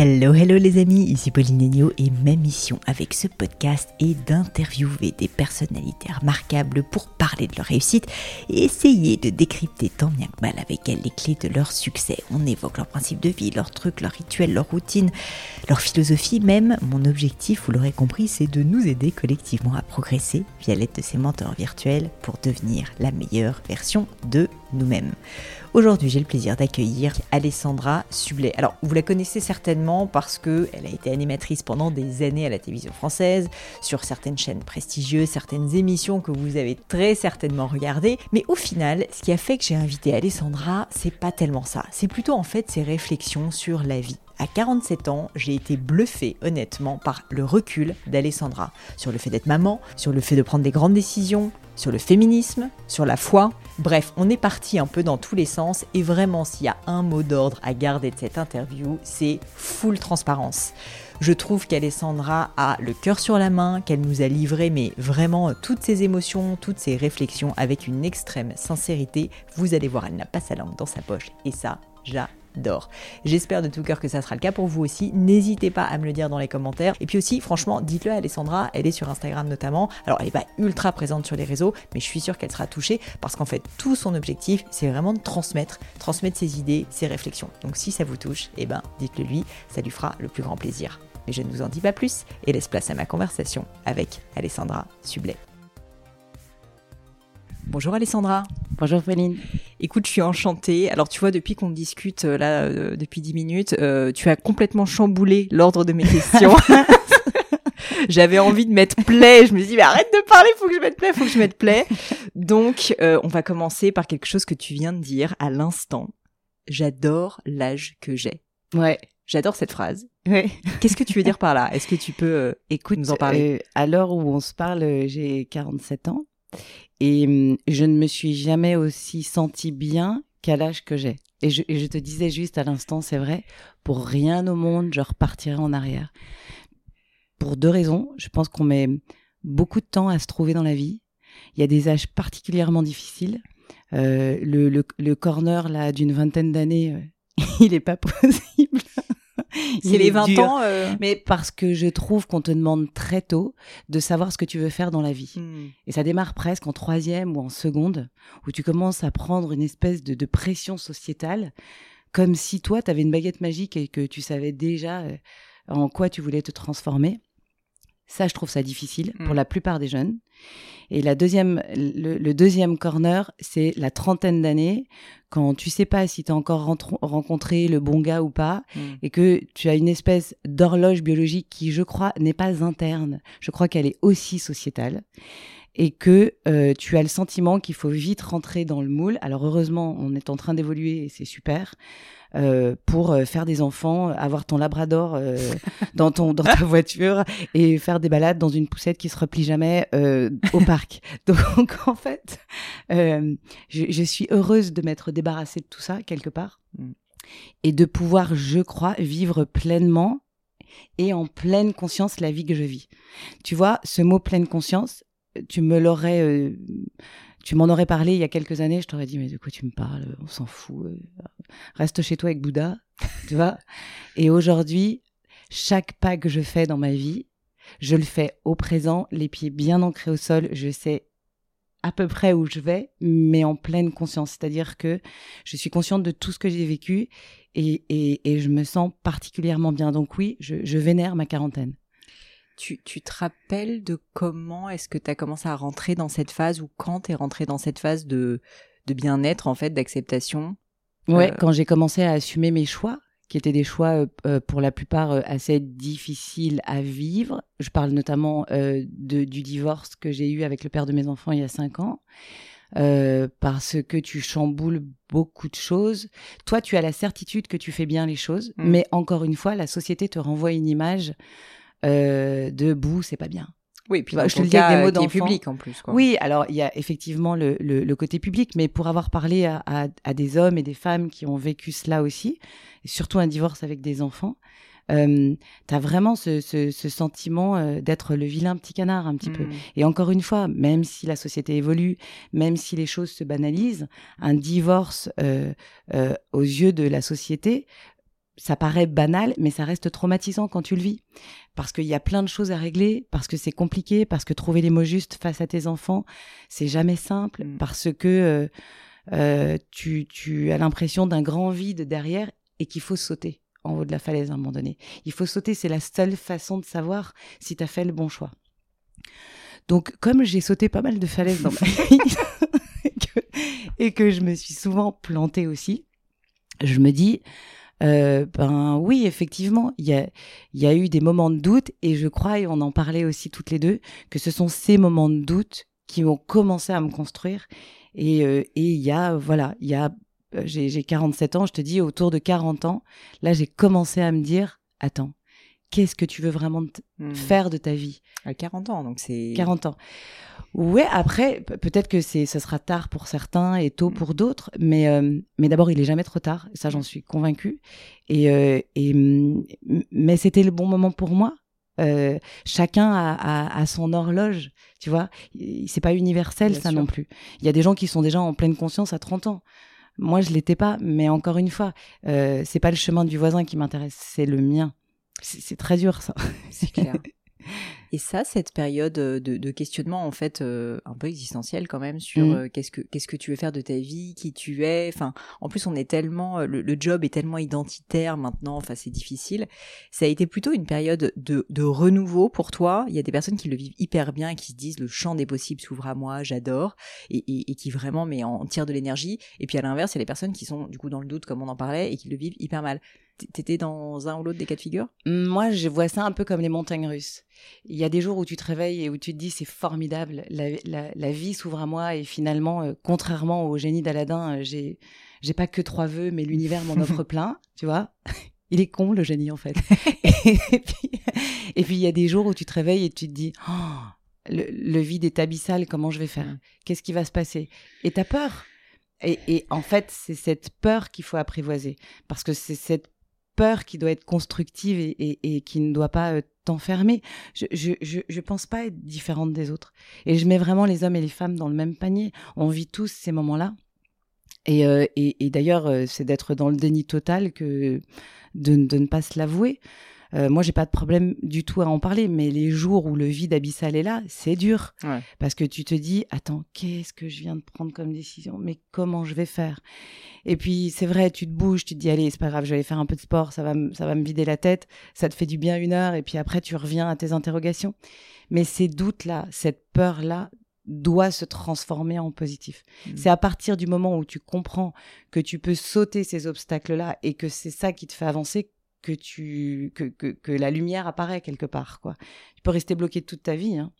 Hello, hello les amis, ici Pauline Agneau et ma mission avec ce podcast est d'interviewer des personnalités remarquables pour parler de leur réussite et essayer de décrypter tant bien que mal avec elles les clés de leur succès. On évoque leurs principes de vie, leurs trucs, leurs rituels, leurs routines, leur philosophie même. Mon objectif, vous l'aurez compris, c'est de nous aider collectivement à progresser via l'aide de ces mentors virtuels pour devenir la meilleure version de nous-mêmes. Aujourd'hui, j'ai le plaisir d'accueillir Alessandra Sublet. Alors, vous la connaissez certainement parce que elle a été animatrice pendant des années à la télévision française, sur certaines chaînes prestigieuses, certaines émissions que vous avez très certainement regardées. Mais au final, ce qui a fait que j'ai invité Alessandra, c'est pas tellement ça. C'est plutôt en fait ses réflexions sur la vie. À 47 ans, j'ai été bluffée honnêtement par le recul d'Alessandra sur le fait d'être maman, sur le fait de prendre des grandes décisions, sur le féminisme, sur la foi. Bref, on est parti un peu dans tous les sens et vraiment s'il y a un mot d'ordre à garder de cette interview, c'est full transparence. Je trouve qu'Alessandra a le cœur sur la main, qu'elle nous a livré mais vraiment toutes ses émotions, toutes ses réflexions avec une extrême sincérité. Vous allez voir, elle n'a pas sa langue dans sa poche et ça, j'adore J'espère de tout cœur que ça sera le cas pour vous aussi. N'hésitez pas à me le dire dans les commentaires. Et puis aussi, franchement, dites-le à Alessandra, elle est sur Instagram notamment. Alors, elle n'est pas ultra présente sur les réseaux, mais je suis sûre qu'elle sera touchée parce qu'en fait, tout son objectif, c'est vraiment de transmettre, transmettre ses idées, ses réflexions. Donc, si ça vous touche, eh ben, dites-le lui, ça lui fera le plus grand plaisir. Mais je ne vous en dis pas plus et laisse place à ma conversation avec Alessandra Sublet. Bonjour Alessandra. Bonjour Pauline. Écoute, je suis enchantée. Alors tu vois, depuis qu'on discute euh, là, euh, depuis 10 minutes, euh, tu as complètement chamboulé l'ordre de mes questions. J'avais envie de mettre play. Je me suis dit, mais arrête de parler, faut que je mette play, faut que je mette play. Donc, on va commencer par quelque chose que tu viens de dire à l'instant. J'adore l'âge que j'ai. Ouais. J'adore cette phrase. Ouais. Qu'est-ce que tu veux dire par là? Est-ce que tu peux, écoute, nous en parler? À l'heure où on se parle, j'ai 47 ans. Et hum, je ne me suis jamais aussi sentie bien qu'à l'âge que j'ai. Et je, et je, te disais juste à l'instant, c'est vrai, pour rien au monde, je repartirai en arrière. Pour deux raisons. Je pense qu'on met beaucoup de temps à se trouver dans la vie. Il y a des âges particulièrement difficiles. Euh, le, le, le, corner là d'une vingtaine d'années, euh, il n'est pas possible. C'est les 20 ans. Euh... Mais parce que je trouve qu'on te demande très tôt de savoir ce que tu veux faire dans la vie. Hmm. Et ça démarre presque en troisième ou en seconde, où tu commences à prendre une espèce de, de pression sociétale, comme si toi, tu avais une baguette magique et que tu savais déjà euh, en quoi tu voulais te transformer. Ça, je trouve ça difficile pour Mm. la plupart des jeunes. Et la deuxième, le, le deuxième corner, c'est la trentaine d'années, quand tu sais pas si tu as encore rencontré le bon gars ou pas, Hmm. et que tu as une espèce d'horloge biologique qui, je crois, n'est pas interne. Je crois qu'elle est aussi sociétale. Et que euh, tu as le sentiment qu'il faut vite rentrer dans le moule. Alors heureusement, on est en train d'évoluer et c'est super. Euh, pour euh, faire des enfants, avoir ton labrador euh, dans ton dans ta voiture et faire des balades dans une poussette qui se replie jamais euh, au parc. Donc en fait, je, je suis heureuse de m'être débarrassée de tout ça quelque part Mm. et de pouvoir, je crois, vivre pleinement et en pleine conscience la vie que je vis. Tu vois, ce mot pleine conscience, tu me l'aurais, tu m'en aurais parlé il y a quelques années, je t'aurais dit mais de quoi tu me parles? On s'en fout. euh, reste chez toi avec Bouddha, tu vois? Et aujourd'hui, chaque pas que je fais dans ma vie, je le fais au présent, les pieds bien ancrés au sol. Je sais à peu près où je vais, mais en pleine conscience. C'est-à-dire que je suis consciente de tout ce que j'ai vécu et, et, et, je me sens particulièrement bien. Donc oui, je, je vénère ma quarantaine. Tu, tu, te rappelles de comment est-ce que tu as commencé à rentrer dans cette phase ou quand tu es rentré dans cette phase de, de bien-être, en fait, d'acceptation Ouais, euh, quand j'ai commencé à assumer mes choix, qui étaient des choix euh, euh, pour la plupart euh, assez difficiles à vivre. Je parle notamment de, du divorce que j'ai eu avec le père de mes enfants il y a cinq ans. parce que tu chamboules beaucoup de choses. Toi, tu as la certitude que tu fais bien les choses, mm. mais encore une fois, la société te renvoie une image de bout, c'est pas bien. Oui, puis bah, je te le dis avec des mots d'enfant. public en plus. Quoi. Oui, alors il y a effectivement le, le, le, côté public, mais pour avoir parlé à, à, à, des hommes et des femmes qui ont vécu cela aussi, et surtout un divorce avec des enfants, euh, tu as vraiment ce, ce, ce sentiment euh, d'être le vilain petit canard un petit peu. Mmh. Et encore une fois, même si la société évolue, même si les choses se banalisent, un divorce euh, euh aux yeux de la société ça paraît banal, mais ça reste traumatisant quand tu le vis. Parce qu'il y a plein de choses à régler, parce que c'est compliqué, parce que trouver les mots justes face à tes enfants, c'est jamais simple, mm. parce que euh, euh, tu, tu as l'impression d'un grand vide derrière et qu'il faut sauter en haut de la falaise à un moment donné. Il faut sauter, c'est la seule façon de savoir si tu as fait le bon choix. Donc, comme j'ai sauté pas mal de falaises dans ma vie, et que je me suis souvent plantée aussi, je me dis, euh, ben oui, effectivement, il y a, y a eu des moments de doute et je crois, et on en parlait aussi toutes les deux, que ce sont ces moments de doute qui ont commencé à me construire. Et euh, il y a, voilà, il y a, euh, j'ai 47 ans, je te dis, autour de 40 ans, là, j'ai commencé à me dire, attends, qu'est-ce que tu veux vraiment mmh. faire de ta vie? À 40 ans, donc c'est... 40 ans. Ouais, après, peut-être que c'est, ce sera tard pour certains et tôt mm. pour d'autres, mais, euh, mais d'abord, il est jamais trop tard, ça j'en suis convaincue. Et, euh, et, mais c'était le bon moment pour moi. Euh, chacun a, a, a, son horloge, tu vois. C'est pas universel, ça non plus. Il y a des gens qui sont déjà en pleine conscience à 30 ans. Moi, je l'étais pas, mais encore une fois, c'est pas le chemin du voisin qui m'intéresse, c'est le mien. C'est très dur, ça. C'est clair. Et ça, cette période euh, de, questionnement en fait euh, un peu existentiel quand même sur mmh. euh, qu'est-ce que qu'est-ce que tu veux faire de ta vie, qui tu es. Enfin, en plus on est tellement le, job est tellement identitaire maintenant. Enfin, c'est difficile. Ça a été plutôt une période de, de renouveau pour toi. Il y a des personnes qui le vivent hyper bien et qui se disent le champ des possibles s'ouvre à moi, j'adore et, et, et, qui vraiment mais en tirent de l'énergie. Et puis à l'inverse, il y a les personnes qui sont du coup dans le doute comme on en parlait et qui le vivent hyper mal. T'étais dans un ou l'autre des cas de figure? Moi, je vois ça un peu comme les montagnes russes. Il y a des jours où tu te réveilles et où tu te dis c'est formidable, la, vie s'ouvre à moi et finalement, euh, contrairement au génie d'Aladin, euh, j'ai j'ai pas que trois vœux, mais l'univers m'en offre plein, tu vois. Il est con le génie en fait. et, puis, il y a des jours où tu te réveilles et tu te dis oh, le, vide est abyssal, comment je vais faire? Qu'est-ce qui va se passer? Et t'as peur. Et, et, en fait, c'est cette peur qu'il faut apprivoiser. Parce que c'est cette peur qui doit être constructive et, qui ne doit pas euh, t'enfermer. Je, je, pense pas être différente des autres. Et je mets vraiment les hommes et les femmes dans le même panier. On vit tous ces moments-là. Et, euh, d'ailleurs, euh, c'est d'être dans le déni total que de ne pas se l'avouer. Euh, moi, j'ai pas de problème du tout à en parler, mais les jours où le vide abyssal est là, c'est dur. Parce que tu te dis, attends, qu'est-ce que je viens de prendre comme décision? Mais comment je vais faire? Et puis, c'est vrai, tu te bouges, tu te dis, allez, c'est pas grave, je vais aller faire un peu de sport, ça va, ça va me vider la tête, ça te fait du bien une heure, et puis après, tu reviens à tes interrogations. Mais ces doutes-là, cette peur-là, doit se transformer en positif. Mmh. C'est à partir du moment où tu comprends que tu peux sauter ces obstacles-là et que c'est ça qui te fait avancer que tu que, que, que, la lumière apparaît quelque part quoi. Tu peux rester bloqué toute ta vie. Hein.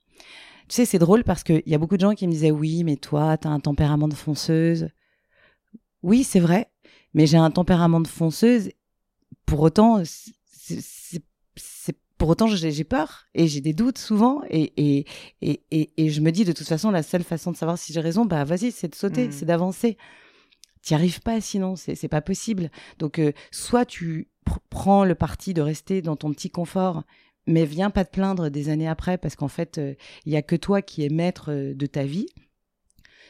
Tu sais, c'est drôle parce qu'il y a beaucoup de gens qui me disaient oui, mais toi, tu as un tempérament de fonceuse. Oui, c'est vrai, mais j'ai un tempérament de fonceuse. Pour autant, c'est pour autant, j'ai peur et j'ai des doutes souvent et, et, et, et, je me dis de toute façon, la seule façon de savoir si j'ai raison, bah vas-y, c'est de sauter, mmh. c'est d'avancer. Tu arrives pas sinon, c'est pas possible. Donc, euh, soit tu prends le parti de rester dans ton petit confort, mais viens pas te plaindre des années après parce qu'en fait, euh, il y a que toi qui es maître euh, de ta vie.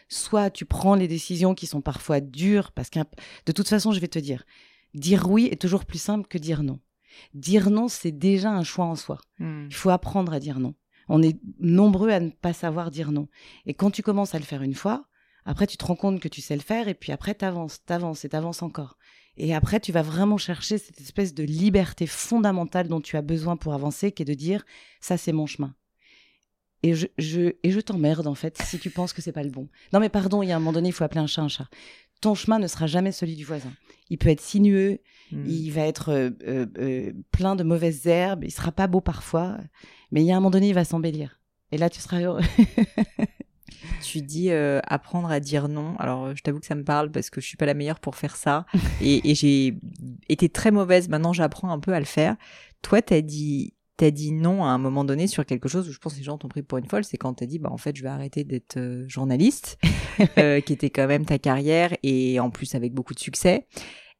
Soit tu prends les décisions qui sont parfois dures parce que de toute façon, je vais te dire, dire oui est toujours plus simple que dire non. Dire non, c'est déjà un choix en soi. Hmm. Il faut apprendre à dire non. On est nombreux à ne pas savoir dire non. Et quand tu commences à le faire une fois, après tu te rends compte que tu sais le faire et puis après t'avances, t'avances et t'avances encore. Et après tu vas vraiment chercher cette espèce de liberté fondamentale dont tu as besoin pour avancer, qui est de dire ça c'est mon chemin. Et je, je, et je t'emmerde en fait si tu penses que c'est pas le bon. Non mais pardon, il y a un moment donné, il faut appeler un chat un chat. Ton chemin ne sera jamais celui du voisin. Il peut être sinueux, Hmm. il va être euh, euh, euh, plein de mauvaises herbes, il sera pas beau parfois, mais il y a un moment donné, il va s'embellir. Et là, tu seras heureux. Tu dis euh, apprendre à dire non. Alors, je t'avoue que ça me parle parce que je suis pas la meilleure pour faire ça. et et j'ai été très mauvaise. Maintenant, j'apprends un peu à le faire. Toi, t'as dit, t'as dit non à un moment donné sur quelque chose où je pense que les gens t'ont pris pour une folle. C'est quand t'as dit, bah, en fait, je vais arrêter d'être euh, journaliste, euh, qui était quand même ta carrière et en plus avec beaucoup de succès.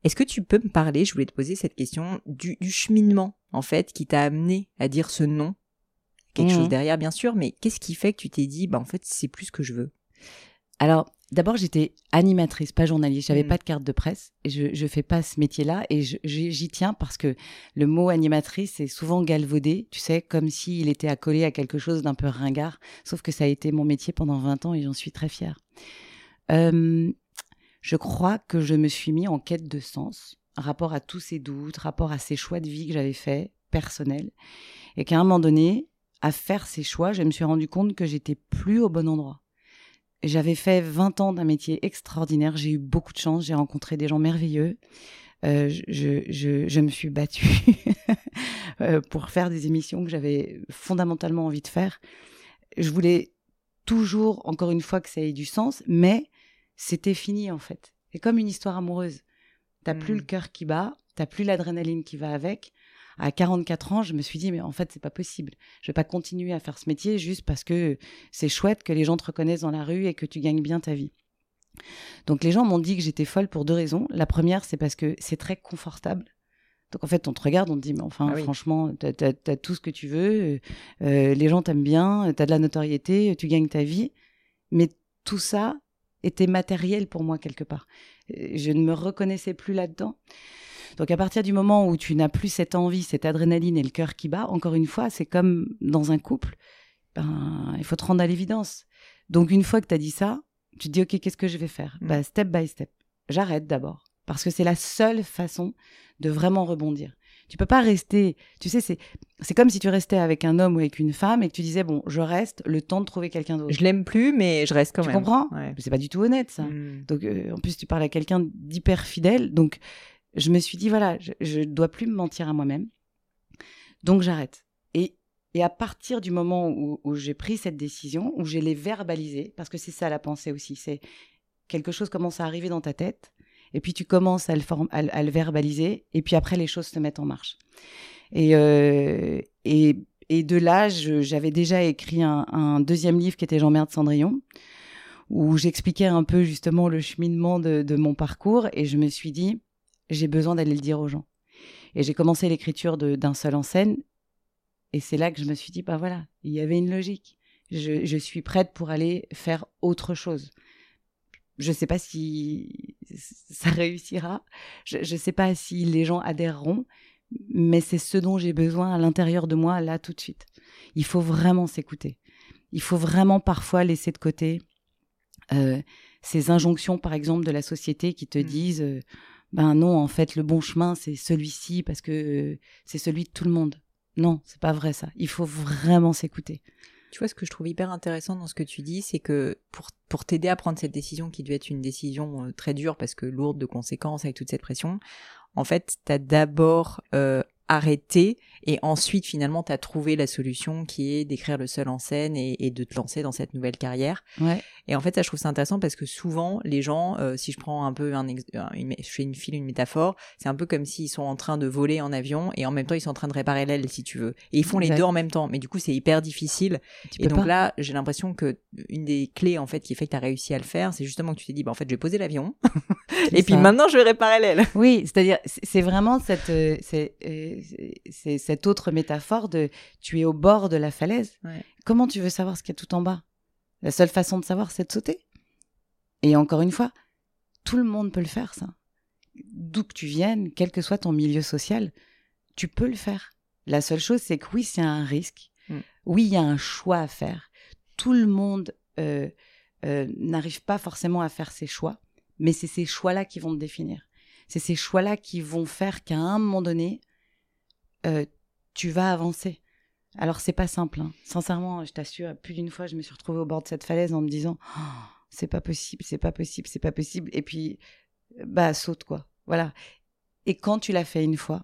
Est-ce que tu peux me parler, je voulais te poser cette question, du, du cheminement, en fait, qui t'a amené à dire ce non Quelque chose derrière, bien sûr, mais qu'est-ce qui fait que tu t'es dit, bah, en fait, c'est plus ce que je veux? Alors, d'abord, j'étais animatrice, pas journaliste. J'avais Mm. pas de carte de presse. Je, je fais pas ce métier-là. Et j'y j'y tiens parce que le mot animatrice est souvent galvaudé, tu sais, comme s'il était accolé à quelque chose d'un peu ringard. Sauf que ça a été mon métier pendant 20 ans et j'en suis très fière. Euh, je crois que je me suis mis en quête de sens, rapport à tous ces doutes, rapport à ces choix de vie que j'avais faits, personnels. Et qu'à un moment donné, à faire ces choix, je me suis rendu compte que j'étais plus au bon endroit. J'avais fait 20 ans d'un métier extraordinaire, j'ai eu beaucoup de chance, j'ai rencontré des gens merveilleux. Euh, je, je, je, je me suis battue euh, pour faire des émissions que j'avais fondamentalement envie de faire. Je voulais toujours, encore une fois, que ça ait du sens, mais c'était fini en fait. C'est comme une histoire amoureuse. T'as plus Mm. le cœur qui bat, t'as plus l'adrénaline qui va avec. À 44 ans, je me suis dit, mais en fait, c'est pas possible. Je vais pas continuer à faire ce métier juste parce que c'est chouette que les gens te reconnaissent dans la rue et que tu gagnes bien ta vie. Donc les gens m'ont dit que j'étais folle pour deux raisons. La première, c'est parce que c'est très confortable. Donc en fait, on te regarde, on te dit, mais enfin, Ah oui. franchement, t'as as, tout ce que tu veux, euh, les gens t'aiment bien, t'as de la notoriété, tu gagnes ta vie. Mais tout ça était matériel pour moi quelque part. Euh, Je ne me reconnaissais plus là-dedans. Donc à partir du moment où tu n'as plus cette envie, cette adrénaline et le cœur qui bat, encore une fois, c'est comme dans un couple, ben, il faut te rendre à l'évidence. Donc une fois que tu as dit ça, tu te dis, OK, qu'est-ce que je vais faire? Mm. bah, Step by step. J'arrête d'abord. Parce que c'est la seule façon de vraiment rebondir. Tu peux pas rester, tu sais, c'est, c'est comme si tu restais avec un homme ou avec une femme et que tu disais, bon, je reste le temps de trouver quelqu'un d'autre. Je l'aime plus, mais je reste quand tu même. comprends? Ouais. Mais C'est pas du tout honnête, ça. Mm. Donc, euh, en plus, tu parles à quelqu'un d'hyper fidèle. Donc, je me suis dit, voilà, je, je dois plus me mentir à moi-même. Donc, j'arrête. Et, et à partir du moment où, j'ai pris cette décision, où je l'ai verbalisée, parce que c'est ça la pensée aussi, c'est quelque chose commence à arriver dans ta tête, et puis tu commences à le, à, à le verbaliser, et puis après, les choses se mettent en marche. Et, euh, et, et de là, j'avais déjà écrit un, deuxième livre qui était J'emmerde Cendrillon où j'expliquais un peu justement le cheminement de, de mon parcours et je me suis dit, j'ai besoin d'aller le dire aux gens. Et j'ai commencé l'écriture d'un seul en scène et c'est là que je me suis dit, bah voilà, il y avait une logique. Je, je suis prête pour aller faire autre chose. Je ne sais pas si ça réussira, je ne sais pas si les gens adhéreront, mais c'est ce dont j'ai besoin à l'intérieur de moi, là, tout de suite. Il faut vraiment s'écouter. Il faut vraiment parfois laisser de côté euh, ces injonctions, par exemple, de la société qui te Mm. disent euh, ben non, en fait, le bon chemin, c'est celui-ci parce que euh, c'est celui de tout le monde. Non, c'est pas vrai ça. Il faut vraiment s'écouter. Tu vois, ce que je trouve hyper intéressant dans ce que tu dis, c'est que pour, pour t'aider à prendre cette décision qui devait être une décision euh, très dure parce que lourde de conséquences avec toute cette pression, en fait, t'as d'abord euh, arrêté et ensuite finalement t'as trouvé la solution qui est d'écrire le seul en scène et, et de te lancer dans cette nouvelle carrière. Ouais. Et en fait, ça, je trouve ça intéressant parce que souvent, les gens, euh, si je prends un peu un, une, je fais une file, une métaphore, c'est un peu comme s'ils sont en train de voler en avion et en même temps, ils sont en train de réparer l'aile, si tu veux. Et ils font les deux en même temps. Mais du coup, c'est hyper difficile. Tu Et donc pas. là, j'ai l'impression que une des clés, en fait, qui fait que tu as réussi à le faire, c'est justement que tu t'es dit, bah, en fait, je vais poser l'avion. Et puis maintenant, je vais réparer l'aile. Oui, c'est-à-dire, c'est c'est vraiment cette, euh, c'est, euh, c'est- cette autre métaphore de tu es au bord de la falaise. Ouais. Comment tu veux savoir ce qu'il y a tout en bas? La seule façon de savoir, c'est de sauter. Et encore une fois, tout le monde peut le faire, ça. D'où que tu viennes, quel que soit ton milieu social, tu peux le faire. La seule chose, c'est que oui, c'est un risque. Mm. oui, il y a un choix à faire. Tout le monde euh, euh, n'arrive pas forcément à faire ses choix, mais c'est ces choix-là qui vont te définir. C'est ces choix-là qui vont faire qu'à un moment donné, euh, tu vas avancer. Alors c'est pas simple, hein. sincèrement, je t'assure. Plus d'une fois, je me suis retrouvée au bord de cette falaise en me disant, oh, c'est pas possible, c'est pas possible, c'est pas possible. Et puis, bah saute quoi. Voilà. Et quand tu l'as fait une fois,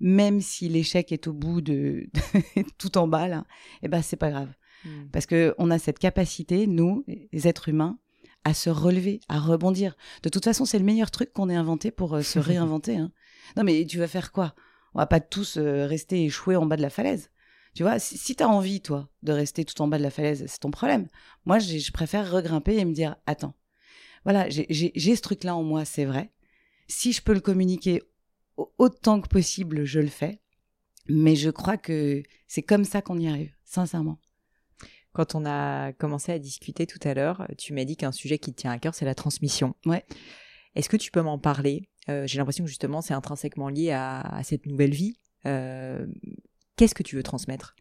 même si l'échec est au bout de tout en bas là, eh ben c'est pas grave. Hmm. Parce que on a cette capacité, nous, les êtres humains, à se relever, à rebondir. De toute façon, c'est le meilleur truc qu'on ait inventé pour euh, se réinventer. Hein. Non, mais tu vas faire quoi? On va pas tous euh, rester échoués en bas de la falaise. Tu vois, si, tu as envie, toi, de rester tout en bas de la falaise, c'est ton problème. Moi, je préfère regrimper et me dire, attends, voilà, j'ai ce truc-là en moi, c'est vrai. Si je peux le communiquer autant que possible, je le fais. Mais je crois que c'est comme ça qu'on y arrive, sincèrement. Quand on a commencé à discuter tout à l'heure, tu m'as dit qu'un sujet qui te tient à cœur, c'est la transmission. Ouais. Est-ce que tu peux m'en parler? Euh, J'ai l'impression que justement, c'est intrinsèquement lié à, cette nouvelle vie. Euh, qu'est-ce que tu veux transmettre?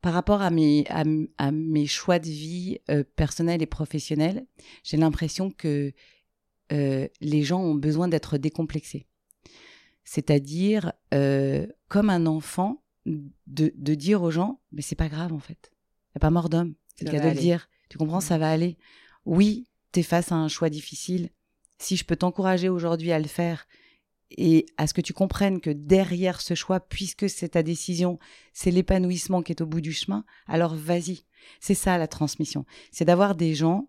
Par rapport à mes, à, mes choix de vie euh, personnels et professionnels, j'ai l'impression que les gens ont besoin d'être décomplexés. C'est-à-dire, comme un enfant, de, de, dire aux gens, mais c'est pas grave en fait. Il n'y a pas mort d'homme. C'est le cas de le dire. Tu comprends, ça va aller. Oui, tu es face à un choix difficile. Si je peux t'encourager aujourd'hui à le faire et à ce que tu comprennes que derrière ce choix, puisque c'est ta décision, c'est l'épanouissement qui est au bout du chemin, alors vas-y. C'est ça la transmission. C'est d'avoir des gens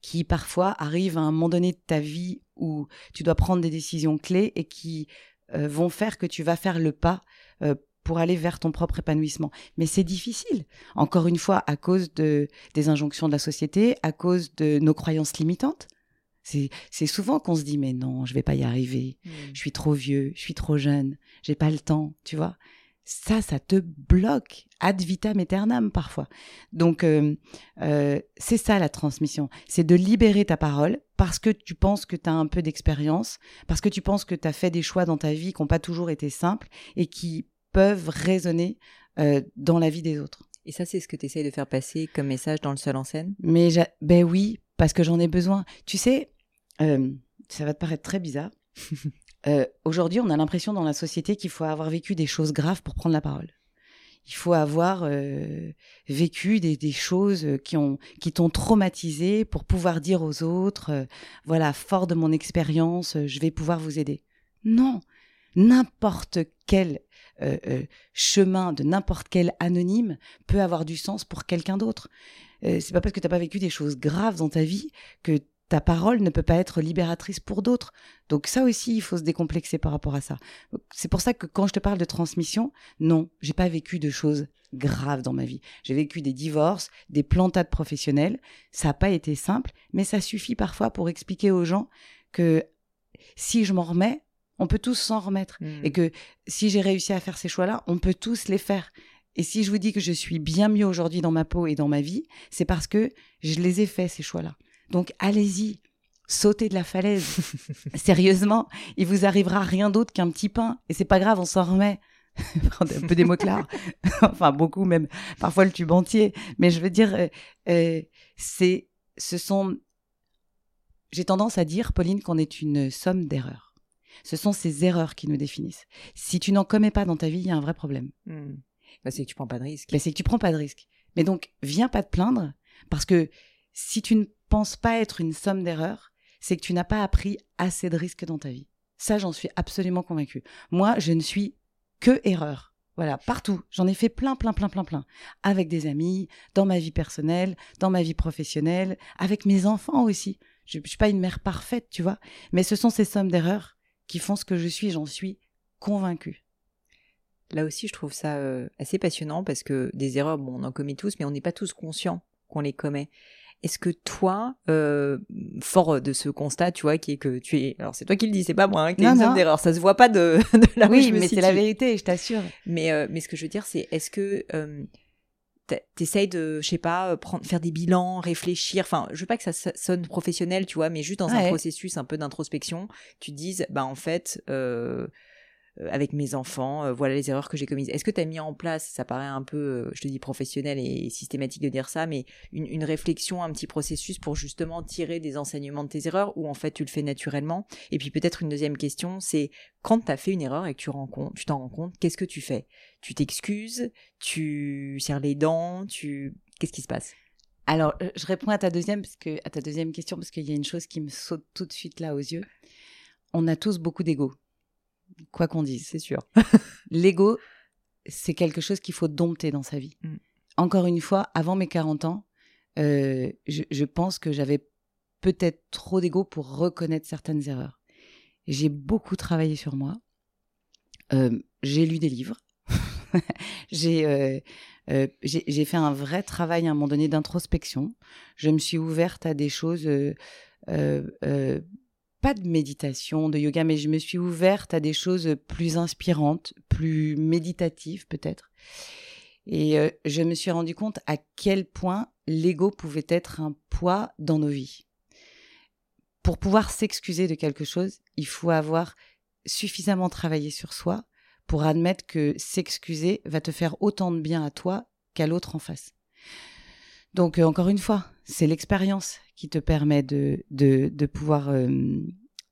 qui parfois arrivent à un moment donné de ta vie où tu dois prendre des décisions clés et qui euh, vont faire que tu vas faire le pas euh, pour aller vers ton propre épanouissement. Mais c'est difficile, encore une fois, à cause de, des injonctions de la société, à cause de nos croyances limitantes. C'est souvent qu'on se dit mais non, je vais pas y arriver. Mmh. Je suis trop vieux, je suis trop jeune, j'ai pas le temps, tu vois ça, ça te bloque ad vitam aeternam parfois. Donc, euh, euh, c'est ça la transmission. C'est de libérer ta parole parce que tu penses que tu as un peu d'expérience, parce que tu penses que tu as fait des choix dans ta vie qui n'ont pas toujours été simples et qui peuvent résonner euh, dans la vie des autres. Et ça, c'est ce que tu essayes de faire passer comme message dans le seul en scène? Mais ben oui, parce que j'en ai besoin. Tu sais, ça va te paraître très bizarre. Euh, aujourd'hui, on a l'impression dans la société qu'il faut avoir vécu des choses graves pour prendre la parole. Il faut avoir euh, vécu des, choses qui ont qui t'ont traumatisé pour pouvoir dire aux autres, euh, voilà, fort de mon expérience, je vais pouvoir vous aider. Non, n'importe quel chemin de n'importe quel anonyme peut avoir du sens pour quelqu'un d'autre. c'est pas parce que tu n'as pas vécu des choses graves dans ta vie que ta parole ne peut pas être libératrice pour d'autres. Donc ça aussi, il faut se décomplexer par rapport à ça. C'est pour ça que quand je te parle de transmission, non, j'ai pas vécu de choses graves dans ma vie. J'ai vécu des divorces, des plantades professionnelles. Ça n'a pas été simple, mais ça suffit parfois pour expliquer aux gens que si je m'en remets, on peut tous s'en remettre. Et que si j'ai réussi à faire ces choix-là, on peut tous les faire. Et si je vous dis que je suis bien mieux aujourd'hui dans ma peau et dans ma vie, c'est parce que je les ai faits, ces choix-là. Donc allez-y, sautez de la falaise. Sérieusement, il vous arrivera rien d'autre qu'un petit pain. Et c'est pas grave, on s'en remet. un peu des mots clairs. enfin, beaucoup même. Parfois le tube entier. Mais je veux dire, euh, euh, c'est, ce sont. J'ai tendance à dire, Pauline, qu'on est une somme d'erreurs. Ce sont ces erreurs qui nous définissent. Si tu n'en commets pas dans ta vie, il y a un vrai problème. Hmm. Bah, c'est que tu prends pas de risque. Bah, c'est que tu prends pas de risque. Mais donc, viens pas te plaindre, parce que si tu ne penses pas être une somme d'erreurs, c'est que tu n'as pas appris assez de risques dans ta vie. Ça, j'en suis absolument convaincue. Moi, je ne suis que erreur. Voilà, partout. J'en ai fait plein, plein, plein, plein, plein. Avec des amis, dans ma vie personnelle, dans ma vie professionnelle, avec mes enfants aussi. Je ne suis pas une mère parfaite, tu vois. Mais ce sont ces sommes d'erreurs qui font ce que je suis, j'en suis convaincue. Là aussi, je trouve ça euh, assez passionnant parce que des erreurs, bon, on en commet tous, mais on n'est pas tous conscients qu'on les commet. Est-ce que toi, euh, fort de ce constat, tu vois, qui est que tu es, alors c'est toi qui le dis, c'est pas moi, hein, es une d'erreur, ça se voit pas de, de la Oui, mais c'est la vérité, je t'assure. Mais euh, mais ce que je veux dire, c'est est-ce que euh, t'essayes de, je sais pas, prendre, faire des bilans, réfléchir. Enfin, je veux pas que ça sonne professionnel, tu vois, mais juste dans un processus un peu d'introspection, tu te dises, bah en fait. Euh, euh, avec mes enfants, euh, voilà les erreurs que j'ai commises. Est-ce que tu as mis en place, ça paraît un peu, euh, je te dis professionnel et systématique de dire ça, mais une, réflexion, un petit processus pour justement tirer des enseignements de tes erreurs ou en fait tu le fais naturellement? Et puis peut-être une deuxième question, c'est quand tu as fait une erreur et que tu tu t'en rends compte, qu'est-ce que tu fais? Tu t'excuses, tu serres les dents, tu qu'est-ce qui se passe? Alors, je réponds à ta deuxième parce que à ta deuxième question parce qu'il y a une chose qui me saute tout de suite là aux yeux. On a tous beaucoup d'ego quoi qu'on dise. C'est sûr. L'ego, c'est quelque chose qu'il faut dompter dans sa vie. Mm. Encore une fois, avant mes 40 ans, euh, je, pense que j'avais peut-être trop d'ego pour reconnaître certaines erreurs. J'ai beaucoup travaillé sur moi. Euh, j'ai lu des livres. Euh, j'ai fait un vrai travail à un moment donné d'introspection. Je me suis ouverte à des choses pas de méditation, de yoga, mais je me suis ouverte à des choses plus inspirantes, plus méditatives peut-être. Et euh, je me suis rendu compte à quel point l'ego pouvait être un poids dans nos vies. Pour pouvoir s'excuser de quelque chose, il faut avoir suffisamment travaillé sur soi pour admettre que s'excuser va te faire autant de bien à toi qu'à l'autre en face. Donc euh, encore une fois, c'est l'expérience qui te permet de, de, pouvoir euh,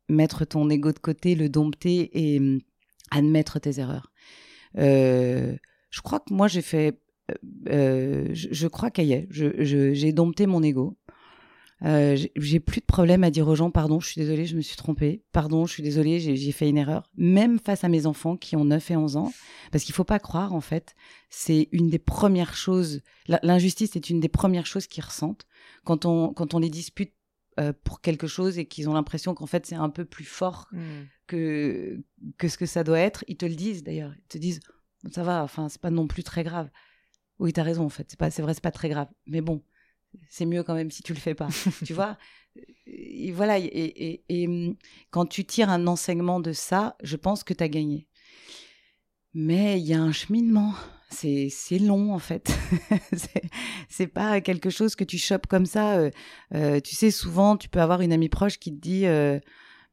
mettre ton ego de côté, le dompter et euh, admettre tes erreurs. je crois que moi j'ai fait, je, je, crois qu'il y est, j'ai dompté mon ego. Euh, j'ai plus de problème à dire aux gens pardon, je suis désolée, je me suis trompée. Pardon, je suis désolée, j'ai fait une erreur. Même face à mes enfants qui ont 9 et 11 ans. Parce qu'il faut pas croire, en fait, c'est une des premières choses. L'injustice est une des premières choses qu'ils ressentent. Quand on, quand on les dispute euh, pour quelque chose et qu'ils ont l'impression qu'en fait c'est un peu plus fort mmh. que, que ce que ça doit être, ils te le disent d'ailleurs. Ils te disent ça va, enfin, c'est pas non plus très grave. Oui, tu as raison, en fait. C'est pas, c'est vrai, c'est pas très grave. Mais bon, c'est mieux quand même si tu le fais pas. tu vois et Voilà. Et, hum, quand tu tires un enseignement de ça, je pense que tu as gagné. Mais il y a un cheminement. C'est, long en fait. c'est, pas quelque chose que tu chopes comme ça. Euh, euh, tu sais, souvent, tu peux avoir une amie proche qui te dit euh,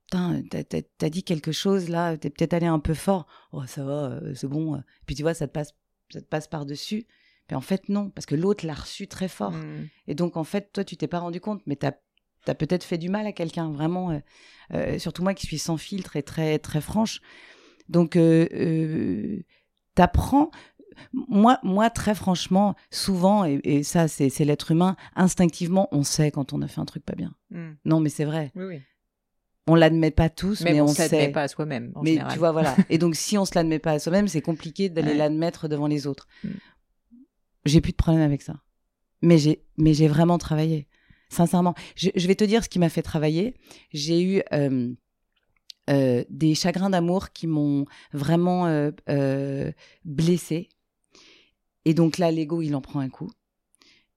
Putain, t'as, dit quelque chose là, t'es peut-être allé un peu fort. Oh, ça va, c'est bon. Puis tu vois, ça te passe, ça te passe par-dessus. Mais en fait, non, parce que l'autre l'a reçu très fort. Mmh. Et donc, en fait, toi, tu t'es pas rendu compte, mais tu as, peut-être fait du mal à quelqu'un, vraiment. Euh, euh, surtout moi qui suis sans filtre et très, très franche. Donc, euh, euh t'apprends. Moi, moi, très franchement, souvent, et, ça, c'est l'être humain, instinctivement, on sait quand on a fait un truc pas bien. Mmh. Non, mais c'est vrai. Oui, oui. On l'admet pas tous, mais, on, on l'admet pas à soi-même. Mais tu vois, voilà. et donc, si on se l'admet pas à soi-même, c'est compliqué d'aller l'admettre devant les autres. Mmh j'ai plus de problème avec ça. Mais j'ai, mais j'ai vraiment travaillé. Sincèrement, je, vais te dire ce qui m'a fait travailler. J'ai eu euh, euh, des chagrins d'amour qui m'ont vraiment euh, blessée. Et donc là, l'ego, il en prend un coup.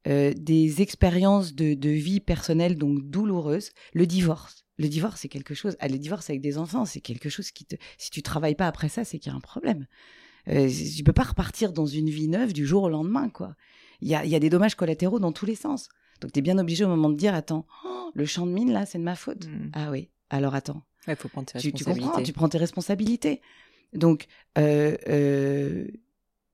des expériences de, de, vie personnelle donc douloureuses. Le divorce. Le divorce, c'est quelque chose. Ah, le divorce avec des enfants, c'est quelque chose qui te. Si tu travailles pas après ça, c'est qu'il y a un problème. Euh, tu peux pas repartir dans une vie neuve du jour au lendemain, quoi. Il y a, y a, des dommages collatéraux dans tous les sens. Donc, tu es bien obligé au moment de dire, attends, oh, le champ de mine, là, c'est de ma faute. Hmm. Ah oui, alors attends. Il faut prendre tes tu, responsabilités. Tu comprends, tu prends tes responsabilités. Donc, euh, euh,